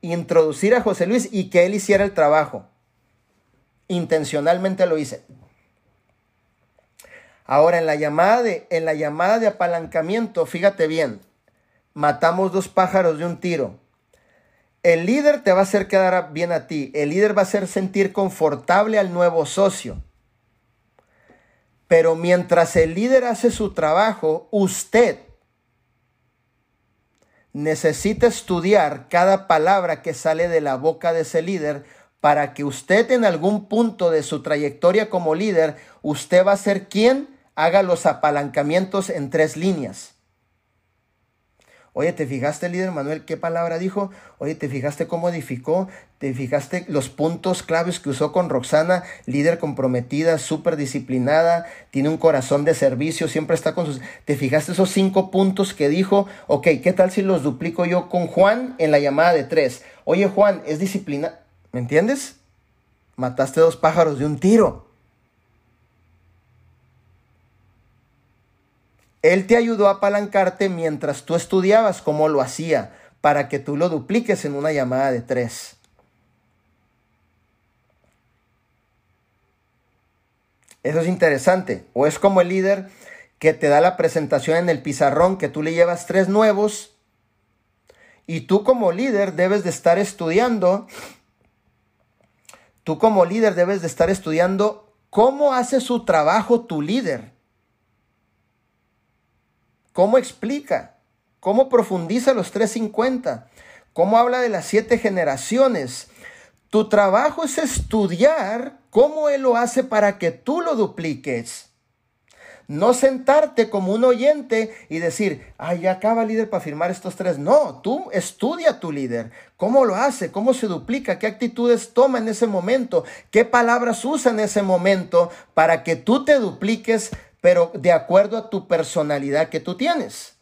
introducir a José Luis y que él hiciera el trabajo. Intencionalmente lo hice. Ahora, en la llamada de, en la llamada de apalancamiento, fíjate bien, matamos dos pájaros de un tiro. El líder te va a hacer quedar bien a ti. El líder va a hacer sentir confortable al nuevo socio. Pero mientras el líder hace su trabajo, usted necesita estudiar cada palabra que sale de la boca de ese líder para que usted en algún punto de su trayectoria como líder, usted va a ser quien haga los apalancamientos en tres líneas. Oye, ¿te fijaste, líder Manuel, qué palabra dijo? Oye, ¿te fijaste cómo edificó? ¿Te fijaste los puntos claves que usó con Roxana? Líder comprometida, súper disciplinada, tiene un corazón de servicio, siempre está con sus... ¿Te fijaste esos cinco puntos que dijo? Ok, ¿qué tal si los duplico yo con Juan en la llamada de tres? Oye, Juan, es disciplina... ¿Me entiendes? Mataste dos pájaros de un tiro. Él te ayudó a apalancarte mientras tú estudiabas cómo lo hacía, para que tú lo dupliques en una llamada de tres. Eso es interesante. O es como el líder que te da la presentación en el pizarrón, que tú le llevas tres nuevos, y tú como líder debes de estar estudiando, tú como líder debes de estar estudiando cómo hace su trabajo tu líder. ¿Cómo explica? ¿Cómo profundiza los 350? ¿Cómo habla de las siete generaciones? Tu trabajo es estudiar cómo Él lo hace para que tú lo dupliques. No sentarte como un oyente y decir, ay, ya acaba líder para firmar estos tres. No, tú estudia a tu líder. ¿Cómo lo hace? ¿Cómo se duplica? ¿Qué actitudes toma en ese momento? ¿Qué palabras usa en ese momento para que tú te dupliques pero de acuerdo a tu personalidad que tú tienes.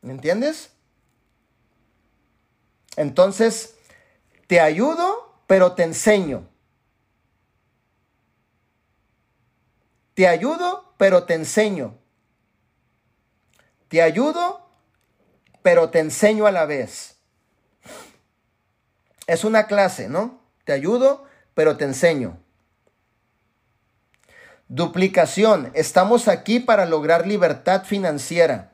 ¿Me entiendes? Entonces, te ayudo, pero te enseño. Te ayudo, pero te enseño. Te ayudo, pero te enseño a la vez. Es una clase, ¿no? Te ayudo, pero te enseño. Duplicación. Estamos aquí para lograr libertad financiera,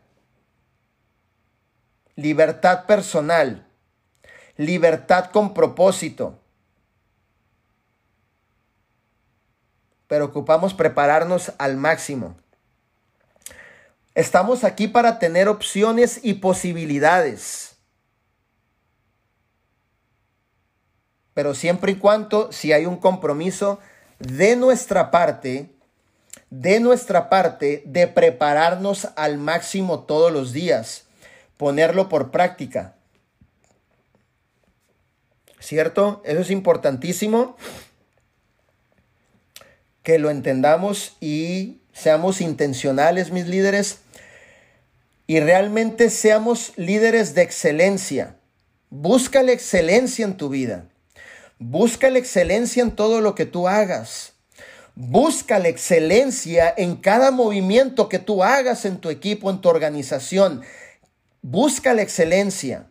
libertad personal, libertad con propósito. Pero ocupamos prepararnos al máximo. Estamos aquí para tener opciones y posibilidades. Pero siempre y cuando si hay un compromiso de nuestra parte, de nuestra parte de prepararnos al máximo todos los días, ponerlo por práctica. ¿Cierto? Eso es importantísimo que lo entendamos y seamos intencionales, mis líderes, y realmente seamos líderes de excelencia. Busca la excelencia en tu vida. Busca la excelencia en todo lo que tú hagas. Busca la excelencia en cada movimiento que tú hagas en tu equipo, en tu organización. Busca la excelencia.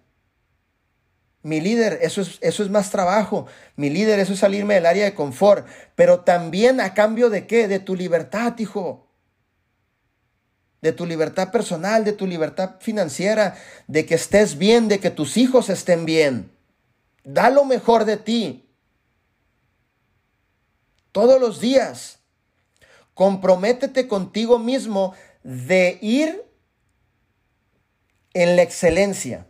Mi líder, eso es, eso es más trabajo. Mi líder, eso es salirme del área de confort. Pero también a cambio de qué? De tu libertad, hijo. De tu libertad personal, de tu libertad financiera, de que estés bien, de que tus hijos estén bien. Da lo mejor de ti. Todos los días. Comprométete contigo mismo de ir en la excelencia.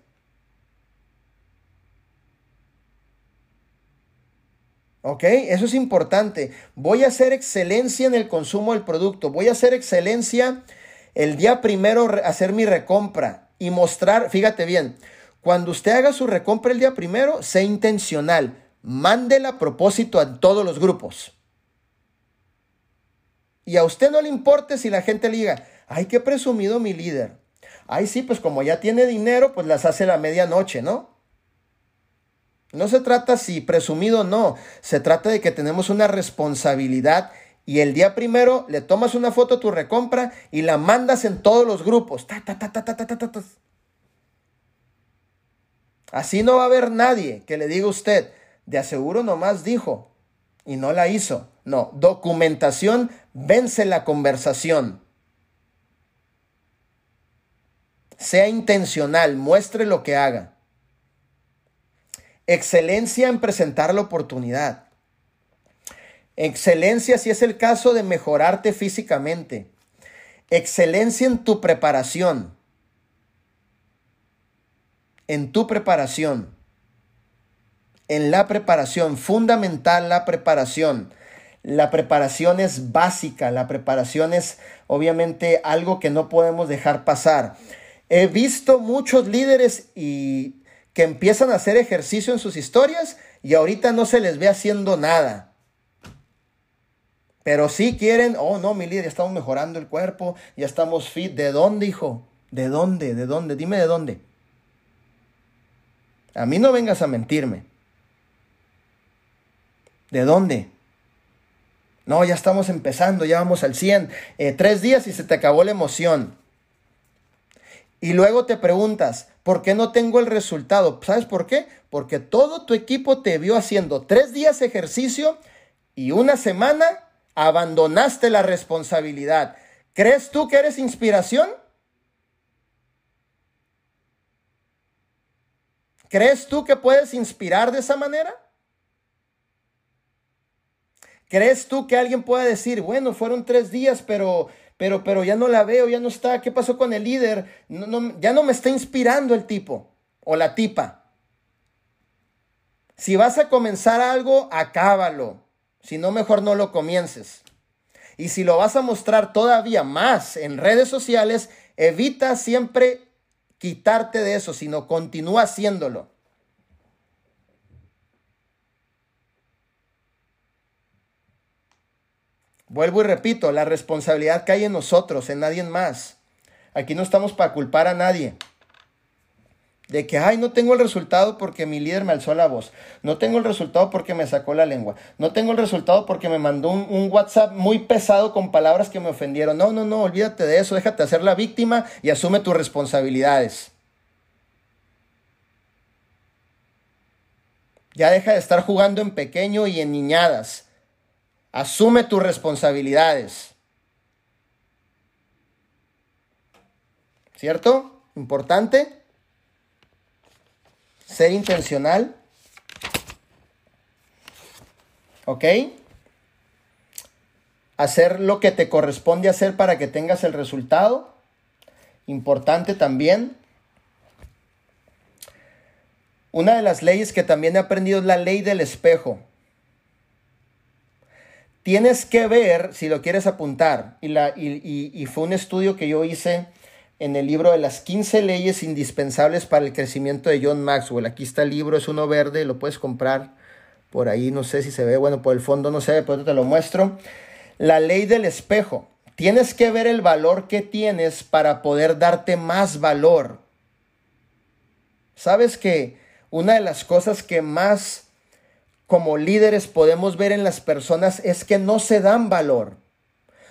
¿Ok? Eso es importante. Voy a hacer excelencia en el consumo del producto. Voy a hacer excelencia el día primero, hacer mi recompra y mostrar, fíjate bien, cuando usted haga su recompra el día primero, sea intencional. Mándela a propósito a todos los grupos. Y a usted no le importe si la gente le diga, ay, qué presumido mi líder. Ay, sí, pues como ya tiene dinero, pues las hace la medianoche, ¿no? No se trata si presumido o no, se trata de que tenemos una responsabilidad y el día primero le tomas una foto a tu recompra y la mandas en todos los grupos. Así no va a haber nadie que le diga a usted, de aseguro nomás dijo y no la hizo. No, documentación vence la conversación. Sea intencional, muestre lo que haga. Excelencia en presentar la oportunidad. Excelencia si es el caso de mejorarte físicamente. Excelencia en tu preparación. En tu preparación. En la preparación. Fundamental la preparación. La preparación es básica. La preparación es obviamente algo que no podemos dejar pasar. He visto muchos líderes y que empiezan a hacer ejercicio en sus historias y ahorita no se les ve haciendo nada. Pero sí quieren, oh no, mi líder, ya estamos mejorando el cuerpo, ya estamos fit. ¿De dónde, hijo? ¿De dónde? ¿De dónde? Dime de dónde. A mí no vengas a mentirme. ¿De dónde? No, ya estamos empezando, ya vamos al 100. Eh, tres días y se te acabó la emoción. Y luego te preguntas, ¿por qué no tengo el resultado? ¿Sabes por qué? Porque todo tu equipo te vio haciendo tres días ejercicio y una semana abandonaste la responsabilidad. ¿Crees tú que eres inspiración? ¿Crees tú que puedes inspirar de esa manera? ¿Crees tú que alguien pueda decir, bueno, fueron tres días, pero pero, pero ya no la veo, ya no está. ¿Qué pasó con el líder? No, ya no me está inspirando el tipo o la tipa. Si vas a comenzar algo, acábalo. Si no, mejor no lo comiences. Y si lo vas a mostrar todavía más en redes sociales, evita siempre quitarte de eso, sino continúa haciéndolo. Vuelvo y repito, la responsabilidad que hay en nosotros, en nadie más. Aquí no estamos para culpar a nadie. De que, ay, no tengo el resultado porque mi líder me alzó la voz. No tengo el resultado porque me sacó la lengua. No tengo el resultado porque me mandó un, un, WhatsApp muy pesado con palabras que me ofendieron. No, no, no, olvídate de eso. Déjate hacer la víctima y asume tus responsabilidades. Ya deja de estar jugando en pequeño y en niñadas. Asume tus responsabilidades. ¿Cierto? Importante. Ser intencional. ¿Ok? Hacer lo que te corresponde hacer para que tengas el resultado. importante también. Una de las leyes que también he aprendido es la ley del espejo. Tienes que ver, si lo quieres apuntar, y, la, y, fue un estudio que yo hice en el libro de las 15 leyes indispensables para el crecimiento de John Maxwell. Aquí está el libro, es uno verde, lo puedes comprar por ahí, no sé si se ve, bueno, por el fondo no se ve, pero te lo muestro. La ley del espejo. Tienes que ver el valor que tienes para poder darte más valor. ¿Sabes que una de las cosas que más como líderes podemos ver en las personas es que no se dan valor?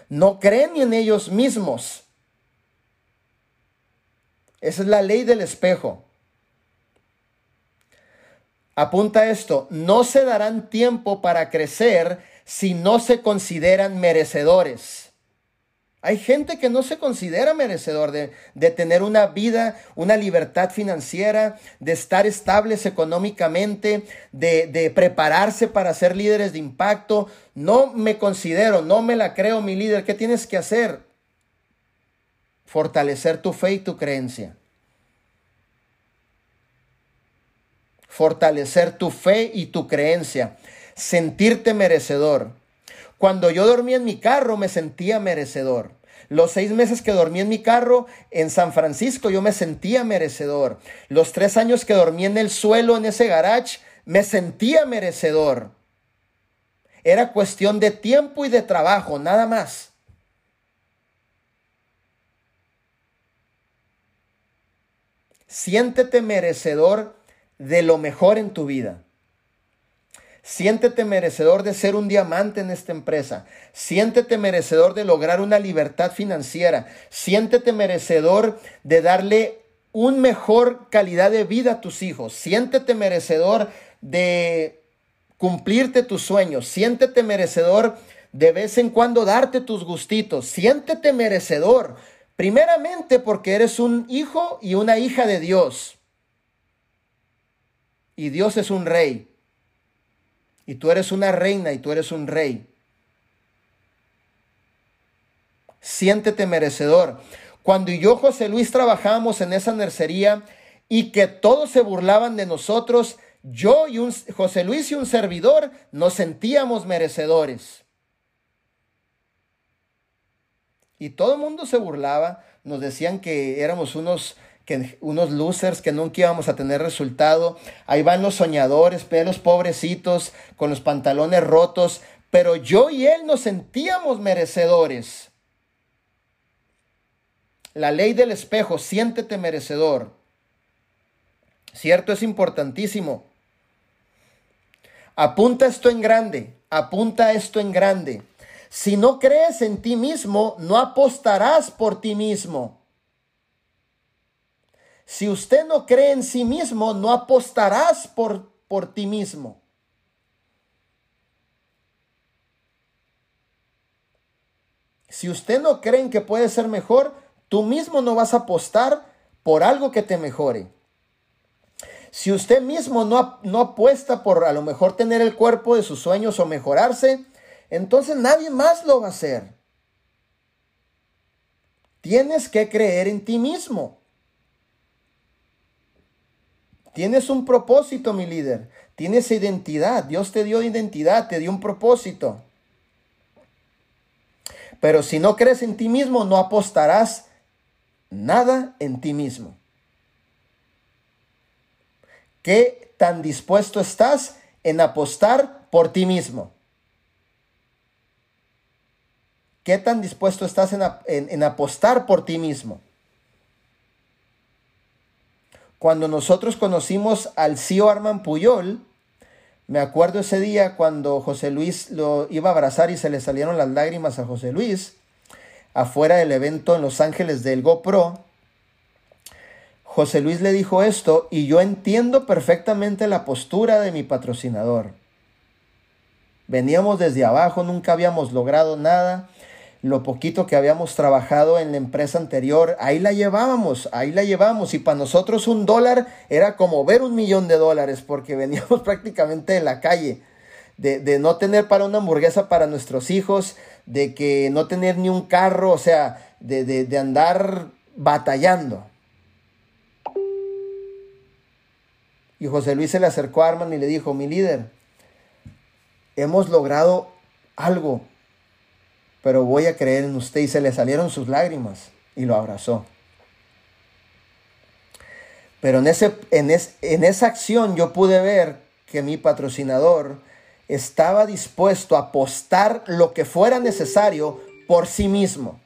No creen en ellos mismos. Esa es la ley del espejo. Apunta esto, no se darán tiempo para crecer si no se consideran merecedores. Hay gente que no se considera merecedor de, tener una vida, una libertad financiera, de estar estables económicamente, de, de, prepararse para ser líderes de impacto. No me considero, no me la creo mi líder. ¿Qué tienes que hacer? Fortalecer tu fe y tu creencia. Fortalecer tu fe y tu creencia. Sentirte merecedor. Cuando yo dormía en mi carro me sentía merecedor. Los seis meses que dormí en mi carro en San Francisco yo me sentía merecedor. Los tres años que dormí en el suelo en ese garage me sentía merecedor. Era cuestión de tiempo y de trabajo, nada más. Siéntete merecedor de lo mejor en tu vida. Siéntete merecedor de ser un diamante en esta empresa. Siéntete merecedor de lograr una libertad financiera. Siéntete merecedor de darle un mejor calidad de vida a tus hijos. Siéntete merecedor de cumplirte tus sueños. Siéntete merecedor de vez en cuando darte tus gustitos. Siéntete merecedor. Primeramente porque eres un hijo y una hija de Dios. Y Dios es un rey y tú eres una reina y tú eres un rey. Siéntete merecedor. Cuando yo, José Luis, trabajábamos en esa nercería y que todos se burlaban de nosotros, yo y un, José Luis y un servidor nos sentíamos merecedores. Y todo el mundo se burlaba, nos decían que éramos unos que unos losers que nunca íbamos a tener resultado. Ahí van los soñadores, pelos pobrecitos, con los pantalones rotos. Pero yo y él nos sentíamos merecedores. La ley del espejo, siéntete merecedor. Cierto, es importantísimo. Apunta esto en grande, apunta esto en grande. Si no crees en ti mismo, no apostarás por ti mismo. Si usted no cree en sí mismo, no apostarás por, por ti mismo. Si usted no cree en que puede ser mejor, tú mismo no vas a apostar por algo que te mejore. Si usted mismo no, no, apuesta por a lo mejor tener el cuerpo de sus sueños o mejorarse, entonces nadie más lo va a hacer. Tienes que creer en ti mismo. Tienes un propósito, mi líder. Tienes identidad. Dios te dio identidad, te dio un propósito. Pero si no crees en ti mismo, no apostarás nada en ti mismo. ¿Qué tan dispuesto estás en apostar por ti mismo? ¿Qué tan dispuesto estás en, en apostar por ti mismo? Cuando nosotros conocimos al CEO Arman Puyol, me acuerdo ese día cuando José Luis lo iba a abrazar y se le salieron las lágrimas a José Luis, afuera del evento en Los Ángeles del GoPro. José Luis le dijo esto y yo entiendo perfectamente la postura de mi patrocinador. Veníamos desde abajo, nunca habíamos logrado nada lo poquito que habíamos trabajado en la empresa anterior, ahí la llevábamos, ahí la llevamos. Y para nosotros un dólar era como ver un millón de dólares, porque [laughs] veníamos prácticamente de la calle, de, de no tener para una hamburguesa para nuestros hijos, de que no tener ni un carro, o sea, de, de, de andar batallando. Y José Luis se le acercó a Arman y le dijo, mi líder, hemos logrado algo, pero voy a creer en usted. Y se le salieron sus lágrimas y lo abrazó. Pero en, ese, en, en esa acción yo pude ver que mi patrocinador estaba dispuesto a apostar lo que fuera necesario por sí mismo.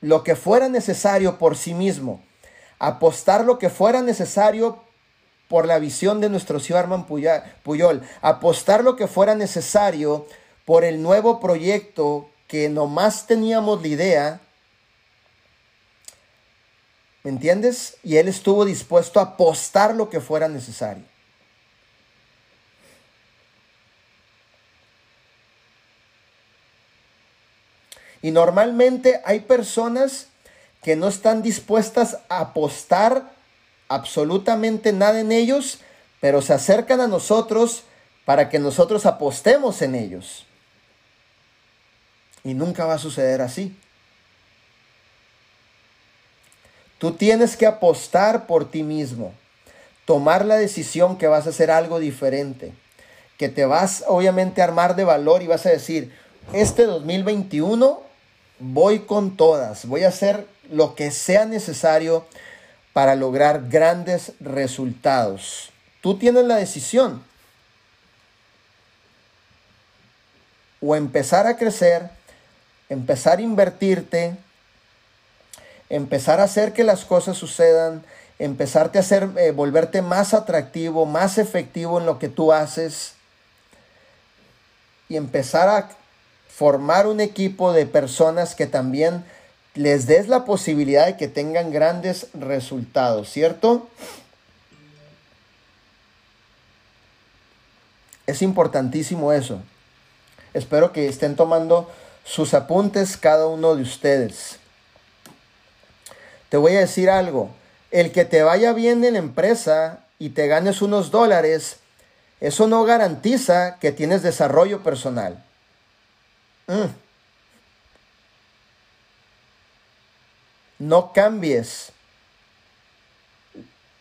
Lo que fuera necesario por sí mismo. Apostar lo que fuera necesario por la visión de nuestro señor Arman Puyol. Apostar lo que fuera necesario por el nuevo proyecto que nomás teníamos la idea. ¿Me entiendes? Y él estuvo dispuesto a apostar lo que fuera necesario. Y normalmente hay personas que no están dispuestas a apostar absolutamente nada en ellos, pero se acercan a nosotros para que nosotros apostemos en ellos. Y nunca va a suceder así. Tú tienes que apostar por ti mismo, tomar la decisión que vas a hacer algo diferente, que te vas obviamente a armar de valor y vas a decir, este 2021 voy con todas, voy a hacer lo que sea necesario para lograr grandes resultados. Tú tienes la decisión. O empezar a crecer, empezar a invertirte, empezar a hacer que las cosas sucedan, empezarte a hacer, eh, volverte más atractivo, más efectivo en lo que tú haces y empezar a formar un equipo de personas que también les des la posibilidad de que tengan grandes resultados, ¿cierto? Es importantísimo eso. Espero que estén tomando sus apuntes cada uno de ustedes. Te voy a decir algo. El que te vaya bien en la empresa y te ganes unos dólares, eso no garantiza que tienes desarrollo personal. Mm. No cambies.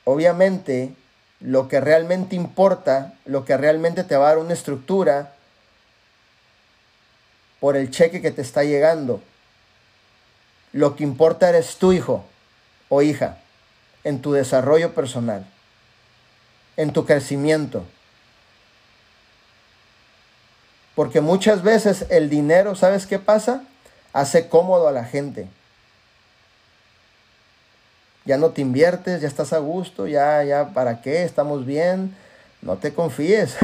Obviamente, lo que realmente importa, lo que realmente te va a dar una estructura por el cheque que te está llegando. Lo que importa eres tu hijo o hija en tu desarrollo personal, en tu crecimiento. Porque muchas veces el dinero, ¿sabes qué pasa? Hace cómodo a la gente ya no te inviertes, ya estás a gusto, ya, ya, ¿para qué? Estamos bien. No te confíes.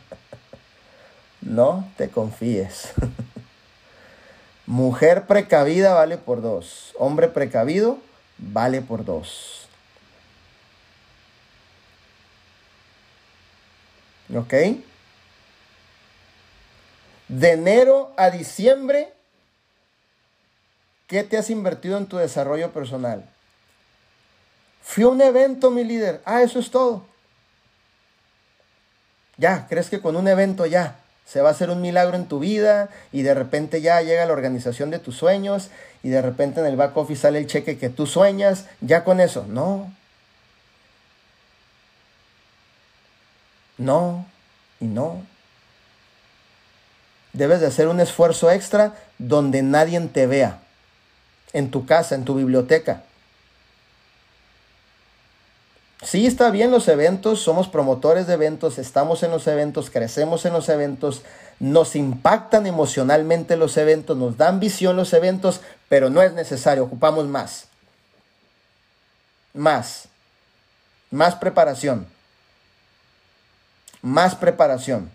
[laughs] no te confíes. [laughs] Mujer precavida vale por dos. Hombre precavido vale por dos. ¿Ok? De enero a diciembre, ¿qué te has invertido en tu desarrollo personal? Fui a un evento, mi líder. Ah, eso es todo. Ya, ¿crees que con un evento ya se va a hacer un milagro en tu vida y de repente ya llega la organización de tus sueños y de repente en el back office sale el cheque que tú sueñas? Ya con eso. No. No y no. Debes de hacer un esfuerzo extra donde nadie te vea. En tu casa, en tu biblioteca. Sí, está bien los eventos, somos promotores de eventos, estamos en los eventos, crecemos en los eventos, nos impactan emocionalmente los eventos, nos dan visión los eventos, pero no es necesario, ocupamos más. Más. Más preparación. Más preparación.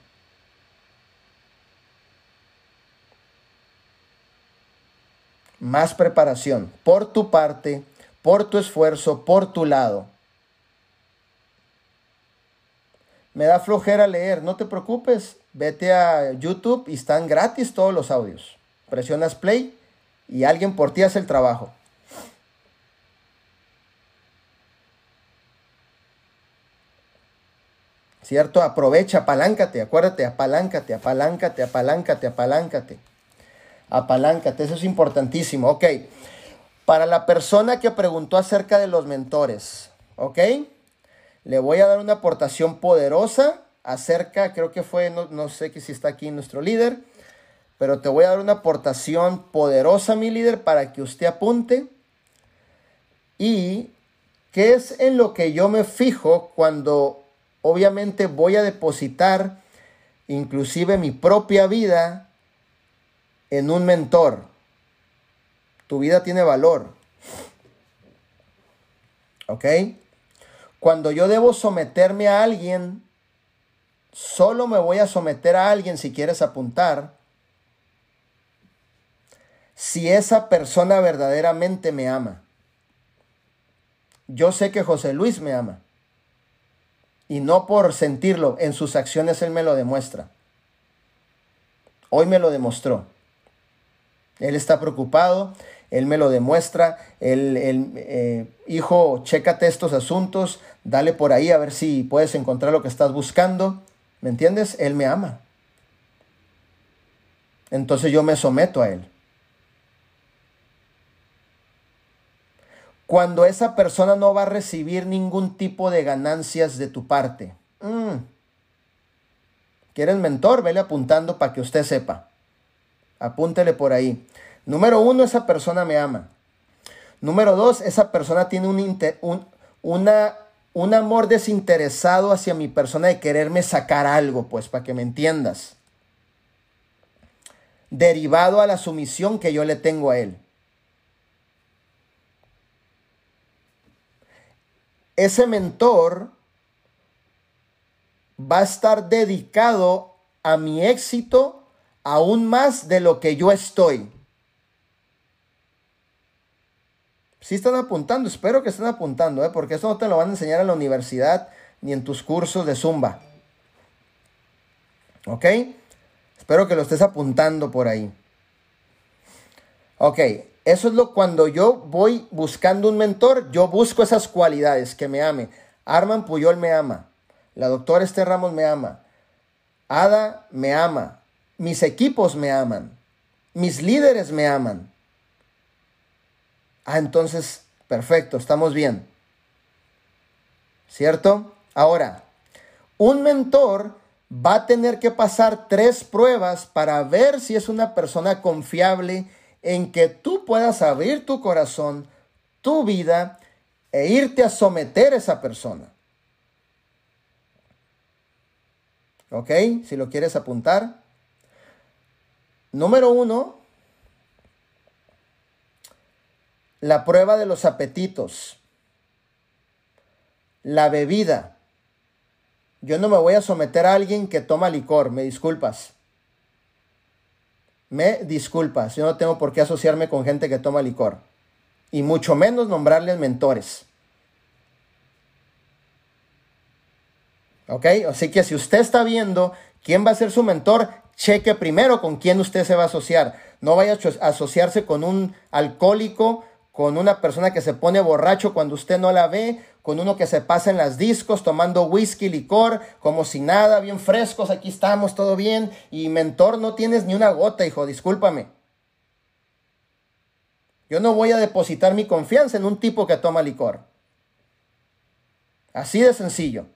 Más preparación por tu parte, por tu esfuerzo, por tu lado. me da flojera leer, no te preocupes, vete a YouTube y están gratis todos los audios. Presionas play y alguien por ti hace el trabajo. ¿Cierto? Aprovecha, apaláncate, acuérdate, apaláncate, apaláncate, apaláncate, apaláncate. Apaláncate, eso es importantísimo. Ok. Para la persona que preguntó acerca de los mentores, ¿ok? Le voy a dar una aportación poderosa acerca, creo que fue, no, no sé si está aquí nuestro líder, pero te voy a dar una aportación poderosa, mi líder, para que usted apunte. Y qué es en lo que yo me fijo cuando obviamente voy a depositar inclusive mi propia vida en un mentor. Tu vida tiene valor. ¿Ok? Cuando yo debo someterme a alguien, solo me voy a someter a alguien si quieres apuntar si esa persona verdaderamente me ama. Yo sé que José Luis me ama. Y no por sentirlo, en sus acciones él me lo demuestra. Hoy me lo demostró. Él está preocupado, él me lo demuestra. El, eh, hijo, chécate estos asuntos, dale por ahí a ver si puedes encontrar lo que estás buscando. ¿Me entiendes? Él me ama. Entonces yo me someto a él. cuando esa persona no va a recibir ningún tipo de ganancias de tu parte. Mm. ¿Quieres mentor? Vele apuntando para que usted sepa. Apúntele por ahí. Número uno, esa persona me ama. Número dos, esa persona tiene un, un, una, un amor desinteresado hacia mi persona de quererme sacar algo, pues, para que me entiendas. Derivado a la sumisión que yo le tengo a él. ese mentor va a estar dedicado a mi éxito aún más de lo que yo estoy. Si están apuntando, espero que estén apuntando, ¿eh? porque eso no te lo van a enseñar en la universidad ni en tus cursos de Zumba. ¿Ok? Espero que lo estés apuntando por ahí. Ok, eso es lo cuando yo voy buscando un mentor, yo busco esas cualidades, que me ame. Arman Puyol me ama. La doctora Esther Ramos me ama. Ada me ama. Mis equipos me aman. Mis líderes me aman. Ah, entonces, perfecto, estamos bien. ¿Cierto? Ahora, un mentor va a tener que pasar tres pruebas para ver si es una persona confiable en que tú puedas abrir tu corazón, tu vida e irte a someter a esa persona. ¿Ok? Si lo quieres apuntar. Número uno, la prueba de los apetitos. La bebida. Yo no me voy a someter a alguien que toma licor, me disculpas. Me disculpas, yo no tengo por qué asociarme con gente que toma licor. Y mucho menos nombrarles mentores. ¿Ok? Así que si usted está viendo quién va a ser su mentor, cheque primero con quién usted se va a asociar. No vaya a asociarse con un alcohólico, con una persona que se pone borracho cuando usted no la ve, con uno que se pasa en las discos tomando whisky, licor, como si nada, bien frescos, aquí estamos, todo bien, y mentor no tienes ni una gota, hijo, discúlpame. Yo no voy a depositar mi confianza en un tipo que toma licor. Así de sencillo.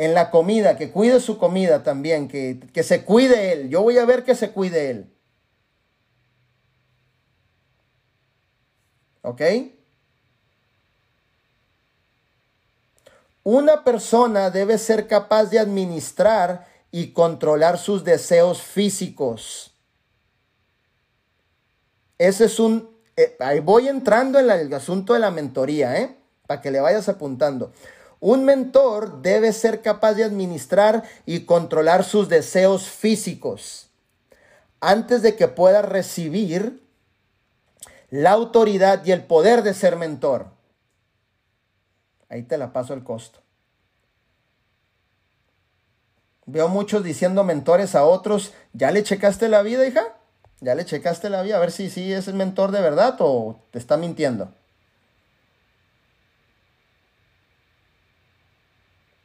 En la comida, que cuide su comida también, que, que se cuide él. Yo voy a ver que se cuide él. ¿Ok? Una persona debe ser capaz de administrar y controlar sus deseos físicos. Ese es un... Eh, ahí voy entrando en el asunto de la mentoría, ¿eh? Para que le vayas apuntando. Un mentor debe ser capaz de administrar y controlar sus deseos físicos antes de que pueda recibir la autoridad y el poder de ser mentor. Ahí te la paso el costo. Veo muchos diciendo mentores a otros, ¿ya le checaste la vida, hija? ¿Ya le checaste la vida? A ver si sí es el mentor de verdad o te está mintiendo.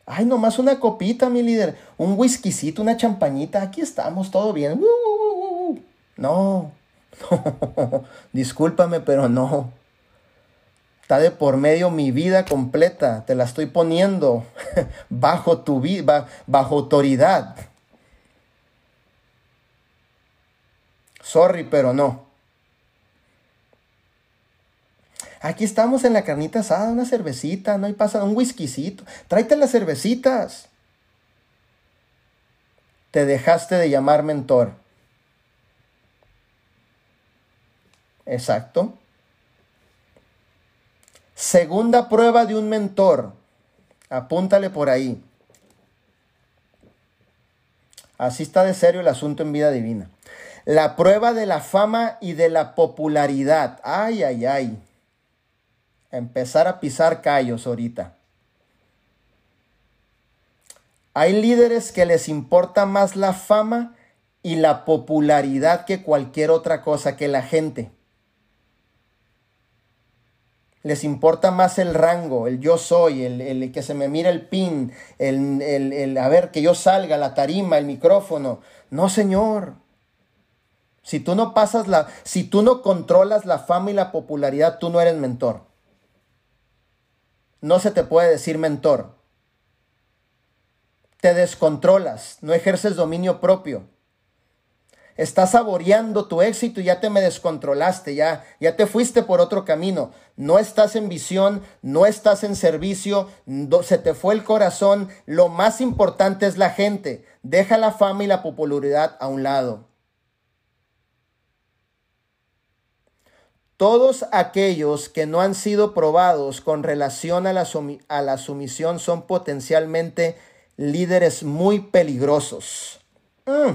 Ay, nomás una copita, mi líder. Un whiskycito, una champañita. Aquí estamos, todo bien. No, no, [laughs] discúlpame, pero no. Está de por medio mi vida completa. Te la estoy poniendo [laughs] bajo tu vida, bajo autoridad. Sorry, pero no. Aquí estamos en la carnita asada, una cervecita, no hay pasado, un whiskycito. Tráete las cervecitas. Te dejaste de llamar mentor. Exacto. Segunda prueba de un mentor. Apúntale por ahí. Así está de serio el asunto en vida divina. La prueba de la fama y de la popularidad. Ay, ay, ay. Empezar a pisar callos ahorita. Hay líderes que les importa más la fama y la popularidad que cualquier otra cosa, que la gente les importa más el rango, el yo soy, el, que se me mira el pin, el, el, a ver que yo salga, la tarima, el micrófono. No, señor. Si tú no pasas la, si tú no controlas la fama y la popularidad, tú no eres mentor. No se te puede decir mentor. Te descontrolas, no ejerces dominio propio. Estás saboreando tu éxito y ya te me descontrolaste, ya, ya te fuiste por otro camino. No estás en visión, no estás en servicio, se te fue el corazón. Lo más importante es la gente. Deja la fama y la popularidad a un lado. Todos aquellos que no han sido probados con relación a la, sumisión son potencialmente líderes muy peligrosos. Mm.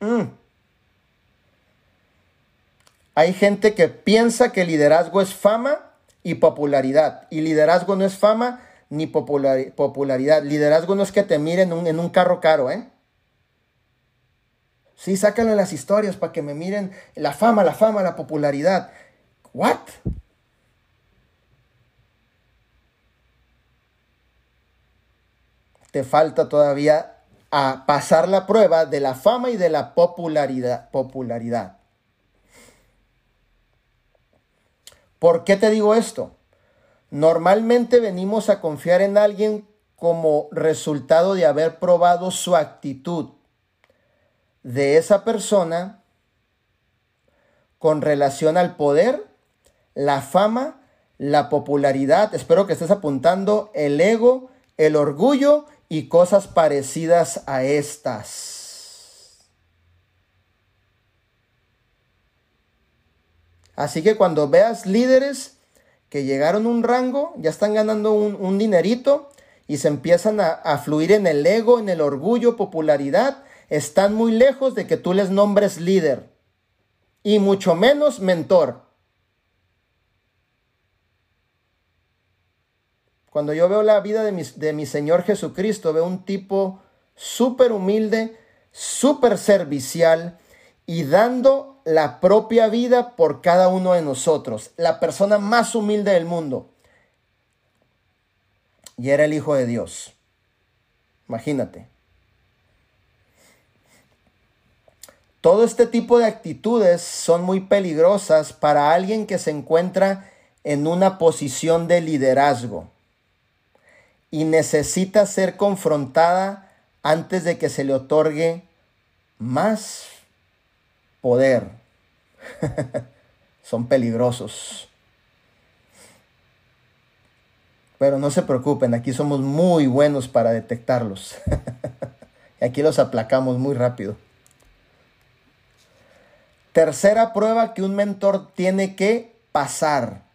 Mm. Hay gente que piensa que liderazgo es fama y popularidad. Y liderazgo no es fama ni popularidad. Liderazgo no es que te miren en un, carro caro, ¿eh? Sí, sácalo las historias para que me miren la fama, la fama, la popularidad. ¿What? Te falta todavía a pasar la prueba de la fama y de la popularidad. popularidad. ¿Por qué te digo esto? Normalmente venimos a confiar en alguien como resultado de haber probado su actitud de esa persona con relación al poder, la fama, la popularidad, espero que estés apuntando, el ego, el orgullo y cosas parecidas a estas. Así que cuando veas líderes que llegaron a un rango, ya están ganando un, dinerito y se empiezan a, a fluir en el ego, en el orgullo, popularidad, están muy lejos de que tú les nombres líder y mucho menos mentor. Cuando yo veo la vida de mi, de mi Señor Jesucristo, veo un tipo súper humilde, súper servicial y dando la propia vida por cada uno de nosotros. La persona más humilde del mundo. Y era el Hijo de Dios. Imagínate. Todo este tipo de actitudes son muy peligrosas para alguien que se encuentra en una posición de liderazgo y necesita ser confrontada antes de que se le otorgue más poder. [laughs] Son peligrosos. Pero no se preocupen, aquí somos muy buenos para detectarlos. [laughs] y aquí los aplacamos muy rápido. Tercera prueba que un mentor tiene que pasar.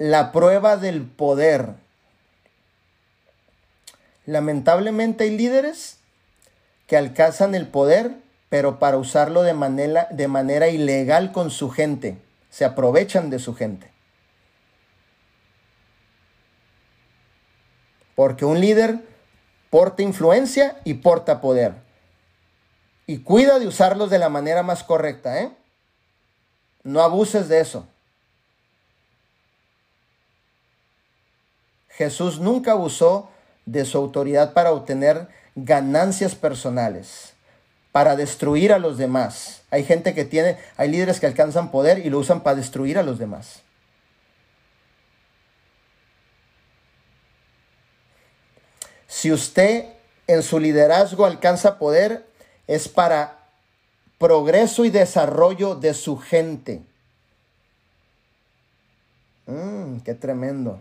la prueba del poder. Lamentablemente hay líderes que alcanzan el poder, pero para usarlo de manera, de manera ilegal con su gente. Se aprovechan de su gente. Porque un líder porta influencia y porta poder. Y cuida de usarlos de la manera más correcta, ¿eh? No abuses de eso. Jesús nunca abusó de su autoridad para obtener ganancias personales, para destruir a los demás. Hay gente que tiene, hay líderes que alcanzan poder y lo usan para destruir a los demás. Si usted en su liderazgo alcanza poder, es para progreso y desarrollo de su gente. Mm, qué tremendo.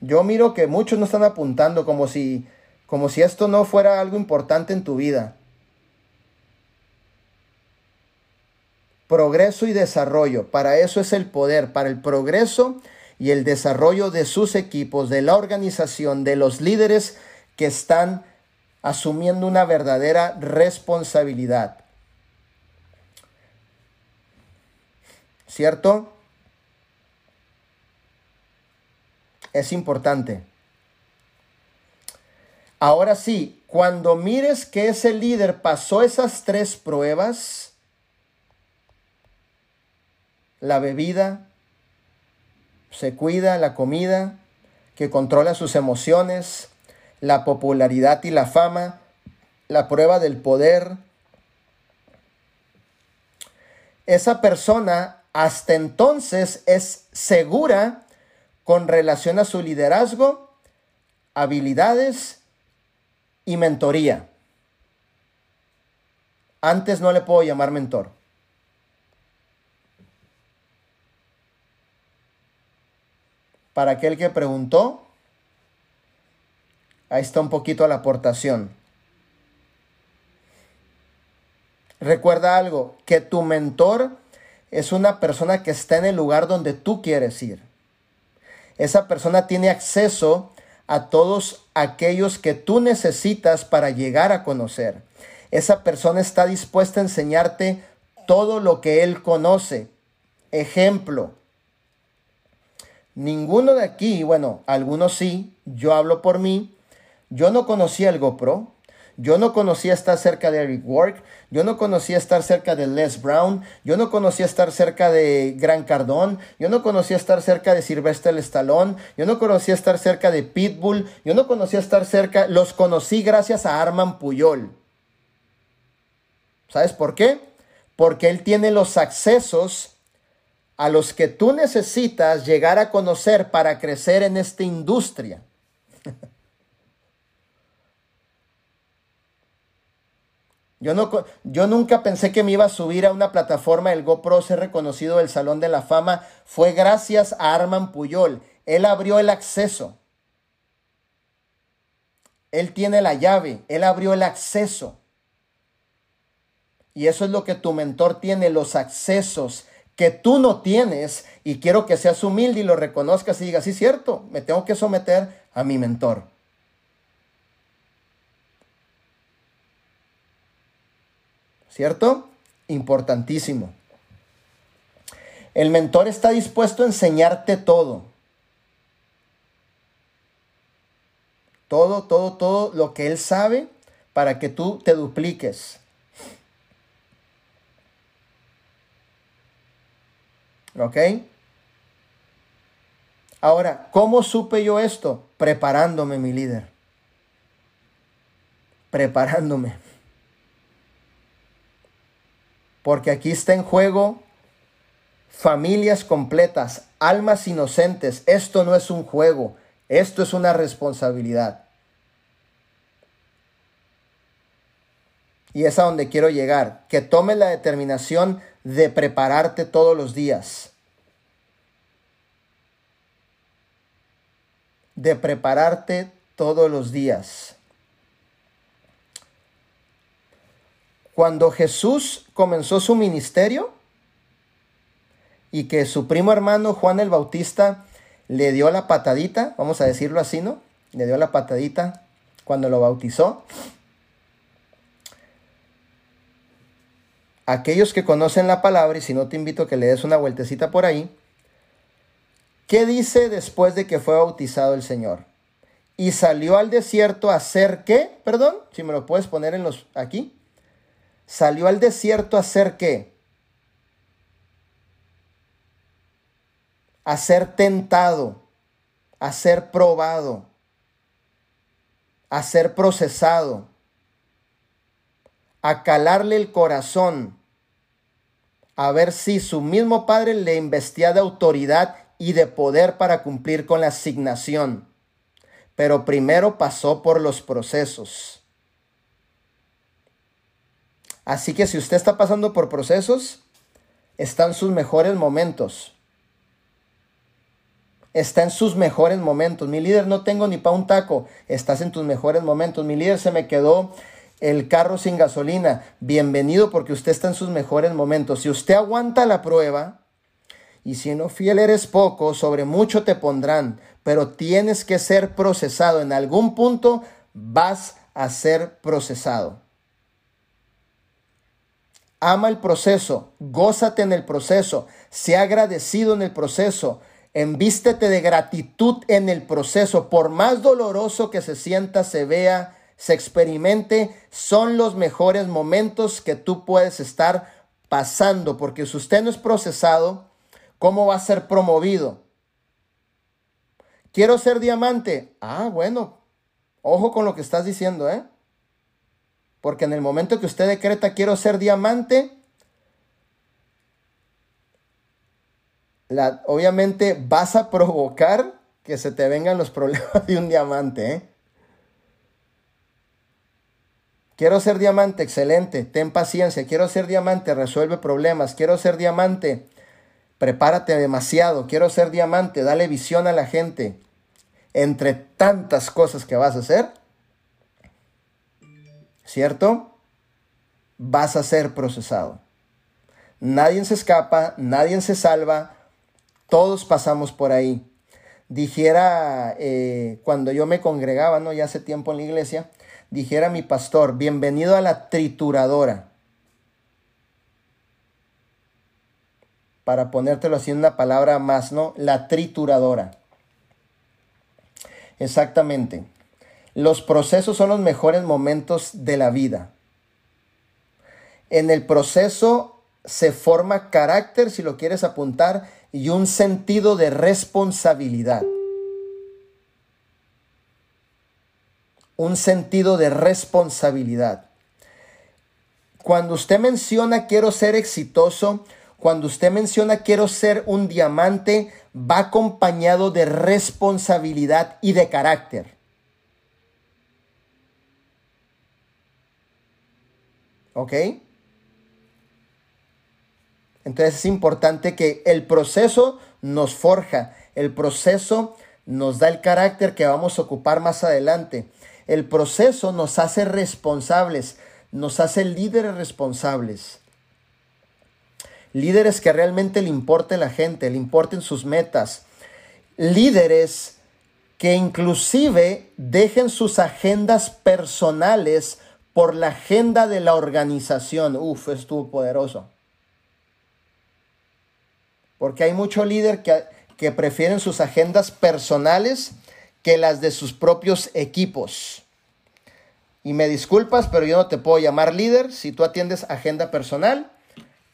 Yo miro que muchos no están apuntando como si, como si esto no fuera algo importante en tu vida. Progreso y desarrollo. Para eso es el poder, para el progreso y el desarrollo de sus equipos, de la organización, de los líderes que están asumiendo una verdadera responsabilidad. ¿Cierto? es importante. Ahora sí, cuando mires que ese líder pasó esas tres pruebas, la bebida, se cuida la comida, que controla sus emociones, la popularidad y la fama, la prueba del poder. Esa persona hasta entonces es segura con relación a su liderazgo, habilidades y mentoría. Antes no le puedo llamar mentor. Para aquel que preguntó, ahí está un poquito la aportación. Recuerda algo, que tu mentor es una persona que está en el lugar donde tú quieres ir esa persona tiene acceso a todos aquellos que tú necesitas para llegar a conocer. Esa persona está dispuesta a enseñarte todo lo que él conoce. Ejemplo, ninguno de aquí, bueno, algunos sí, yo hablo por mí, yo no conocía el GoPro, yo no conocía estar cerca de Eric Work, yo no conocía estar cerca de Les Brown, yo no conocía estar cerca de Gran Cardón, yo no conocía estar cerca de Sylvester Stallone, yo no conocía estar cerca de Pitbull, yo no conocía estar cerca, los conocí gracias a Arman Puyol. ¿Sabes por qué? Porque él tiene los accesos a los que tú necesitas llegar a conocer para crecer en esta industria. [laughs] Yo, no, yo nunca pensé que me iba a subir a una plataforma del GoPro, ser reconocido del Salón de la Fama. Fue gracias a Arman Puyol. Él abrió el acceso. Él tiene la llave. Él abrió el acceso. Y eso es lo que tu mentor tiene, los accesos que tú no tienes. Y quiero que seas humilde y lo reconozcas y digas, sí, cierto, me tengo que someter a mi mentor. ¿Cierto? Importantísimo. El mentor está dispuesto a enseñarte todo. Todo, todo, todo lo que él sabe para que tú te dupliques. ¿Ok? Ahora, ¿cómo supe yo esto? Preparándome, mi líder. Preparándome. Porque aquí está en juego familias completas, almas inocentes. Esto no es un juego, esto es una responsabilidad. Y es a donde quiero llegar, que tome la determinación de prepararte todos los días. De prepararte todos los días. Cuando Jesús comenzó su ministerio y que su primo hermano Juan el Bautista le dio la patadita, vamos a decirlo así, ¿no? Le dio la patadita cuando lo bautizó. Aquellos que conocen la palabra, y si no te invito a que le des una vueltecita por ahí, ¿qué dice después de que fue bautizado el Señor? Y salió al desierto a hacer qué? Perdón, si me lo puedes poner en los aquí salió al desierto a hacer qué? a ser tentado, a ser probado, a ser procesado, a calarle el corazón, a ver si su mismo padre le investía de autoridad y de poder para cumplir con la asignación. Pero primero pasó por los procesos. Así que si usted está pasando por procesos, están sus mejores momentos. Está en sus mejores momentos. Mi líder, no tengo ni pa' un taco. Estás en tus mejores momentos. Mi líder se me quedó el carro sin gasolina. Bienvenido porque usted está en sus mejores momentos. Si usted aguanta la prueba, y si no fiel eres poco, sobre mucho te pondrán, pero tienes que ser procesado. En algún punto vas a ser procesado. Ama el proceso, gózate en el proceso, sea agradecido en el proceso, envístete de gratitud en el proceso, por más doloroso que se sienta, se vea, se experimente, son los mejores momentos que tú puedes estar pasando, porque si usted no es procesado, ¿cómo va a ser promovido? Quiero ser diamante. Ah, bueno, ojo con lo que estás diciendo, ¿eh? Porque en el momento que usted decreta quiero ser diamante, la, obviamente vas a provocar que se te vengan los problemas [laughs] de un diamante. ¿eh? Quiero ser diamante, excelente, ten paciencia. Quiero ser diamante, resuelve problemas. Quiero ser diamante, prepárate demasiado. Quiero ser diamante, dale visión a la gente. Entre tantas cosas que vas a hacer, ¿cierto? Vas a ser procesado. Nadie se escapa, nadie se salva, todos pasamos por ahí. Dijera eh, cuando yo me congregaba, ¿no? Ya hace tiempo en la iglesia, dijera mi pastor, bienvenido a la trituradora. Para ponértelo así en una palabra más, ¿no? La trituradora. Exactamente. Los procesos son los mejores momentos de la vida. En el proceso se forma carácter, si lo quieres apuntar, y un sentido de responsabilidad. Un sentido de responsabilidad. Cuando usted menciona quiero ser exitoso, cuando usted menciona quiero ser un diamante, va acompañado de responsabilidad y de carácter. ¿Ok? Entonces es importante que el proceso nos forja, el proceso nos da el carácter que vamos a ocupar más adelante. El proceso nos hace responsables, nos hace líderes responsables. Líderes que realmente le importe la gente, le importen sus metas. Líderes que inclusive dejen sus agendas personales por la agenda de la organización. Uf, estuvo poderoso. Porque hay mucho líder que, que prefieren sus agendas personales que las de sus propios equipos. Y me disculpas, pero yo no te puedo llamar líder si tú atiendes agenda personal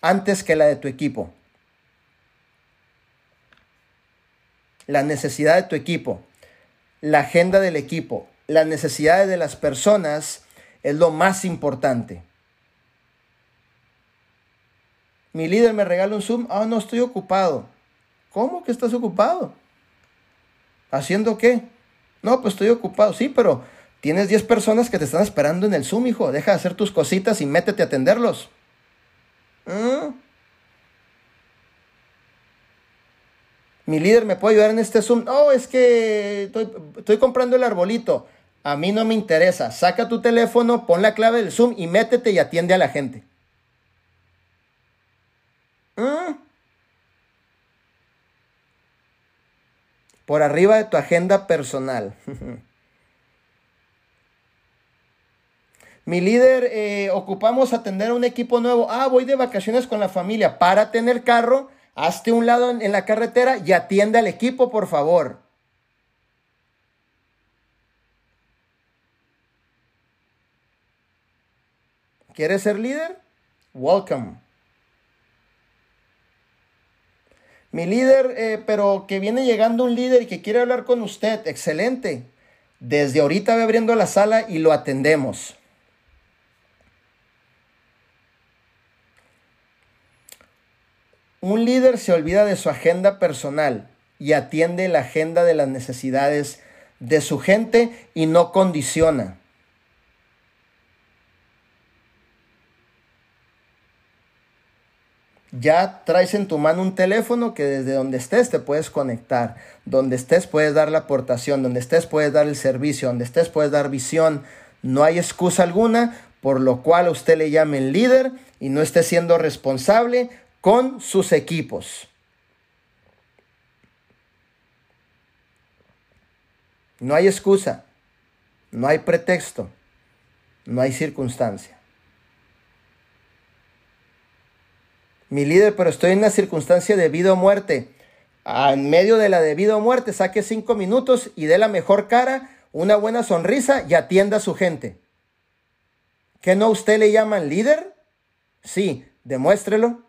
antes que la de tu equipo. La necesidad de tu equipo, la agenda del equipo, las necesidades de las personas es lo más importante. Mi líder me regala un Zoom. Ah, no estoy ocupado. ¿Cómo que estás ocupado? ¿Haciendo qué? No, pues estoy ocupado. Sí, pero tienes 10 personas que te están esperando en el Zoom, hijo. Deja de hacer tus cositas y métete a atenderlos. ¿Mm? Mi líder me puede ayudar en este Zoom. No, es que estoy comprando el arbolito. A mí no me interesa. Saca tu teléfono, pon la clave del Zoom y métete y atiende a la gente. ¿Mm? Por arriba de tu agenda personal. [laughs] Mi líder, eh, ocupamos atender a un equipo nuevo. Ah, voy de vacaciones con la familia. Para tener carro, hazte un lado en la carretera y atiende al equipo, por favor. ¿Quieres ser líder? Welcome. Mi líder, eh, pero que viene llegando un líder y que quiere hablar con usted. Excelente. Desde ahorita ve abriendo la sala y lo atendemos. Un líder se olvida de su agenda personal y atiende la agenda de las necesidades de su gente y no condiciona. Ya traes en tu mano un teléfono que desde donde estés te puedes conectar. Donde estés puedes dar la aportación, donde estés puedes dar el servicio, donde estés puedes dar visión. No hay excusa alguna por lo cual a usted le llame el líder y no esté siendo responsable con sus equipos. No hay excusa, no hay pretexto, no hay circunstancia. Mi líder, pero estoy en una circunstancia de vida o muerte. Ah, en medio de la de vida o muerte, saque cinco minutos y dé la mejor cara, una buena sonrisa y atienda a su gente. ¿Qué no usted le llaman líder? Sí, demuéstrelo.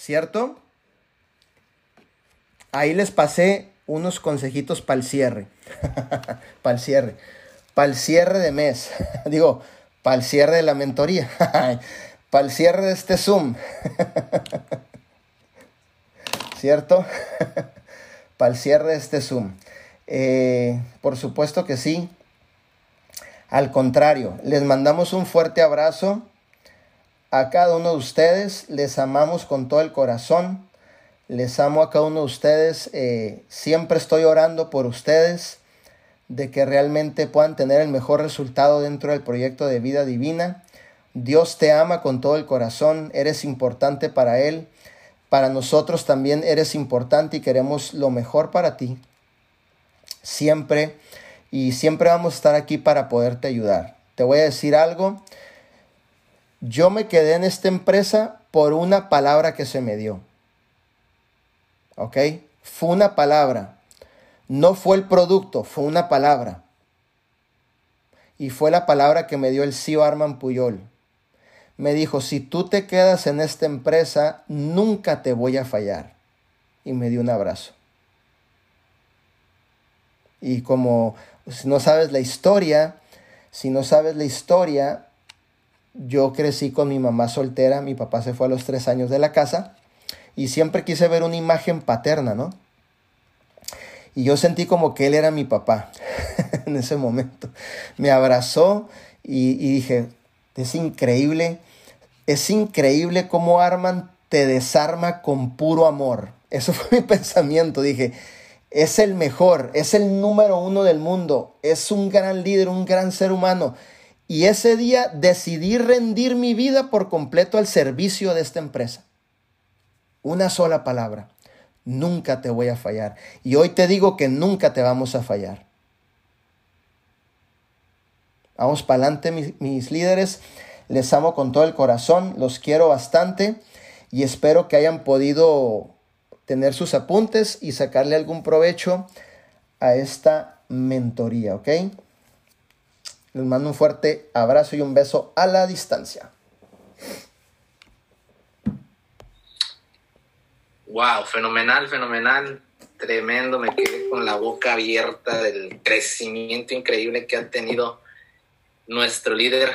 ¿cierto? Ahí les pasé unos consejitos para el cierre. [laughs] para el cierre. Para el cierre de mes. [laughs] Digo, para el cierre de la mentoría. [laughs] para el cierre de este Zoom. [laughs] ¿Cierto? para el cierre de este Zoom. Eh, por supuesto que sí. Al contrario, les mandamos un fuerte abrazo a cada uno de ustedes, les amamos con todo el corazón. Les amo a cada uno de ustedes. Eh, siempre estoy orando por ustedes de que realmente puedan tener el mejor resultado dentro del proyecto de vida divina. Dios te ama con todo el corazón. Eres importante para Él. Para nosotros también eres importante y queremos lo mejor para ti. Siempre. Y siempre vamos a estar aquí para poderte ayudar. Te voy a decir algo. Yo me quedé en esta empresa por una palabra que se me dio. ¿Ok? Fue una palabra. No fue el producto, fue una palabra. Y fue la palabra que me dio el CEO Arman Puyol. Me dijo, si tú te quedas en esta empresa, nunca te voy a fallar. Y me dio un abrazo. Y como si no sabes la historia, si no sabes la historia, yo crecí con mi mamá soltera, mi papá se fue a los tres años de la casa y siempre quise ver una imagen paterna, ¿no? Y yo sentí como que él era mi papá [laughs] en ese momento. Me abrazó y, y, dije, es increíble, es increíble cómo Arman te desarma con puro amor. Eso [laughs] fue mi pensamiento, dije, es el mejor, es el número uno del mundo, es un gran líder, un gran ser humano y ese día decidí rendir mi vida por completo al servicio de esta empresa. Una sola palabra. Nunca te voy a fallar. Y hoy te digo que nunca te vamos a fallar. Vamos para adelante, mis, mis líderes. Les amo con todo el corazón. Los quiero bastante. Y espero que hayan podido tener sus apuntes y sacarle algún provecho a esta mentoría, ¿ok? Les mando un fuerte abrazo y un beso a la distancia. Wow, fenomenal, fenomenal, tremendo. Me quedé con la boca abierta del crecimiento increíble que ha tenido nuestro líder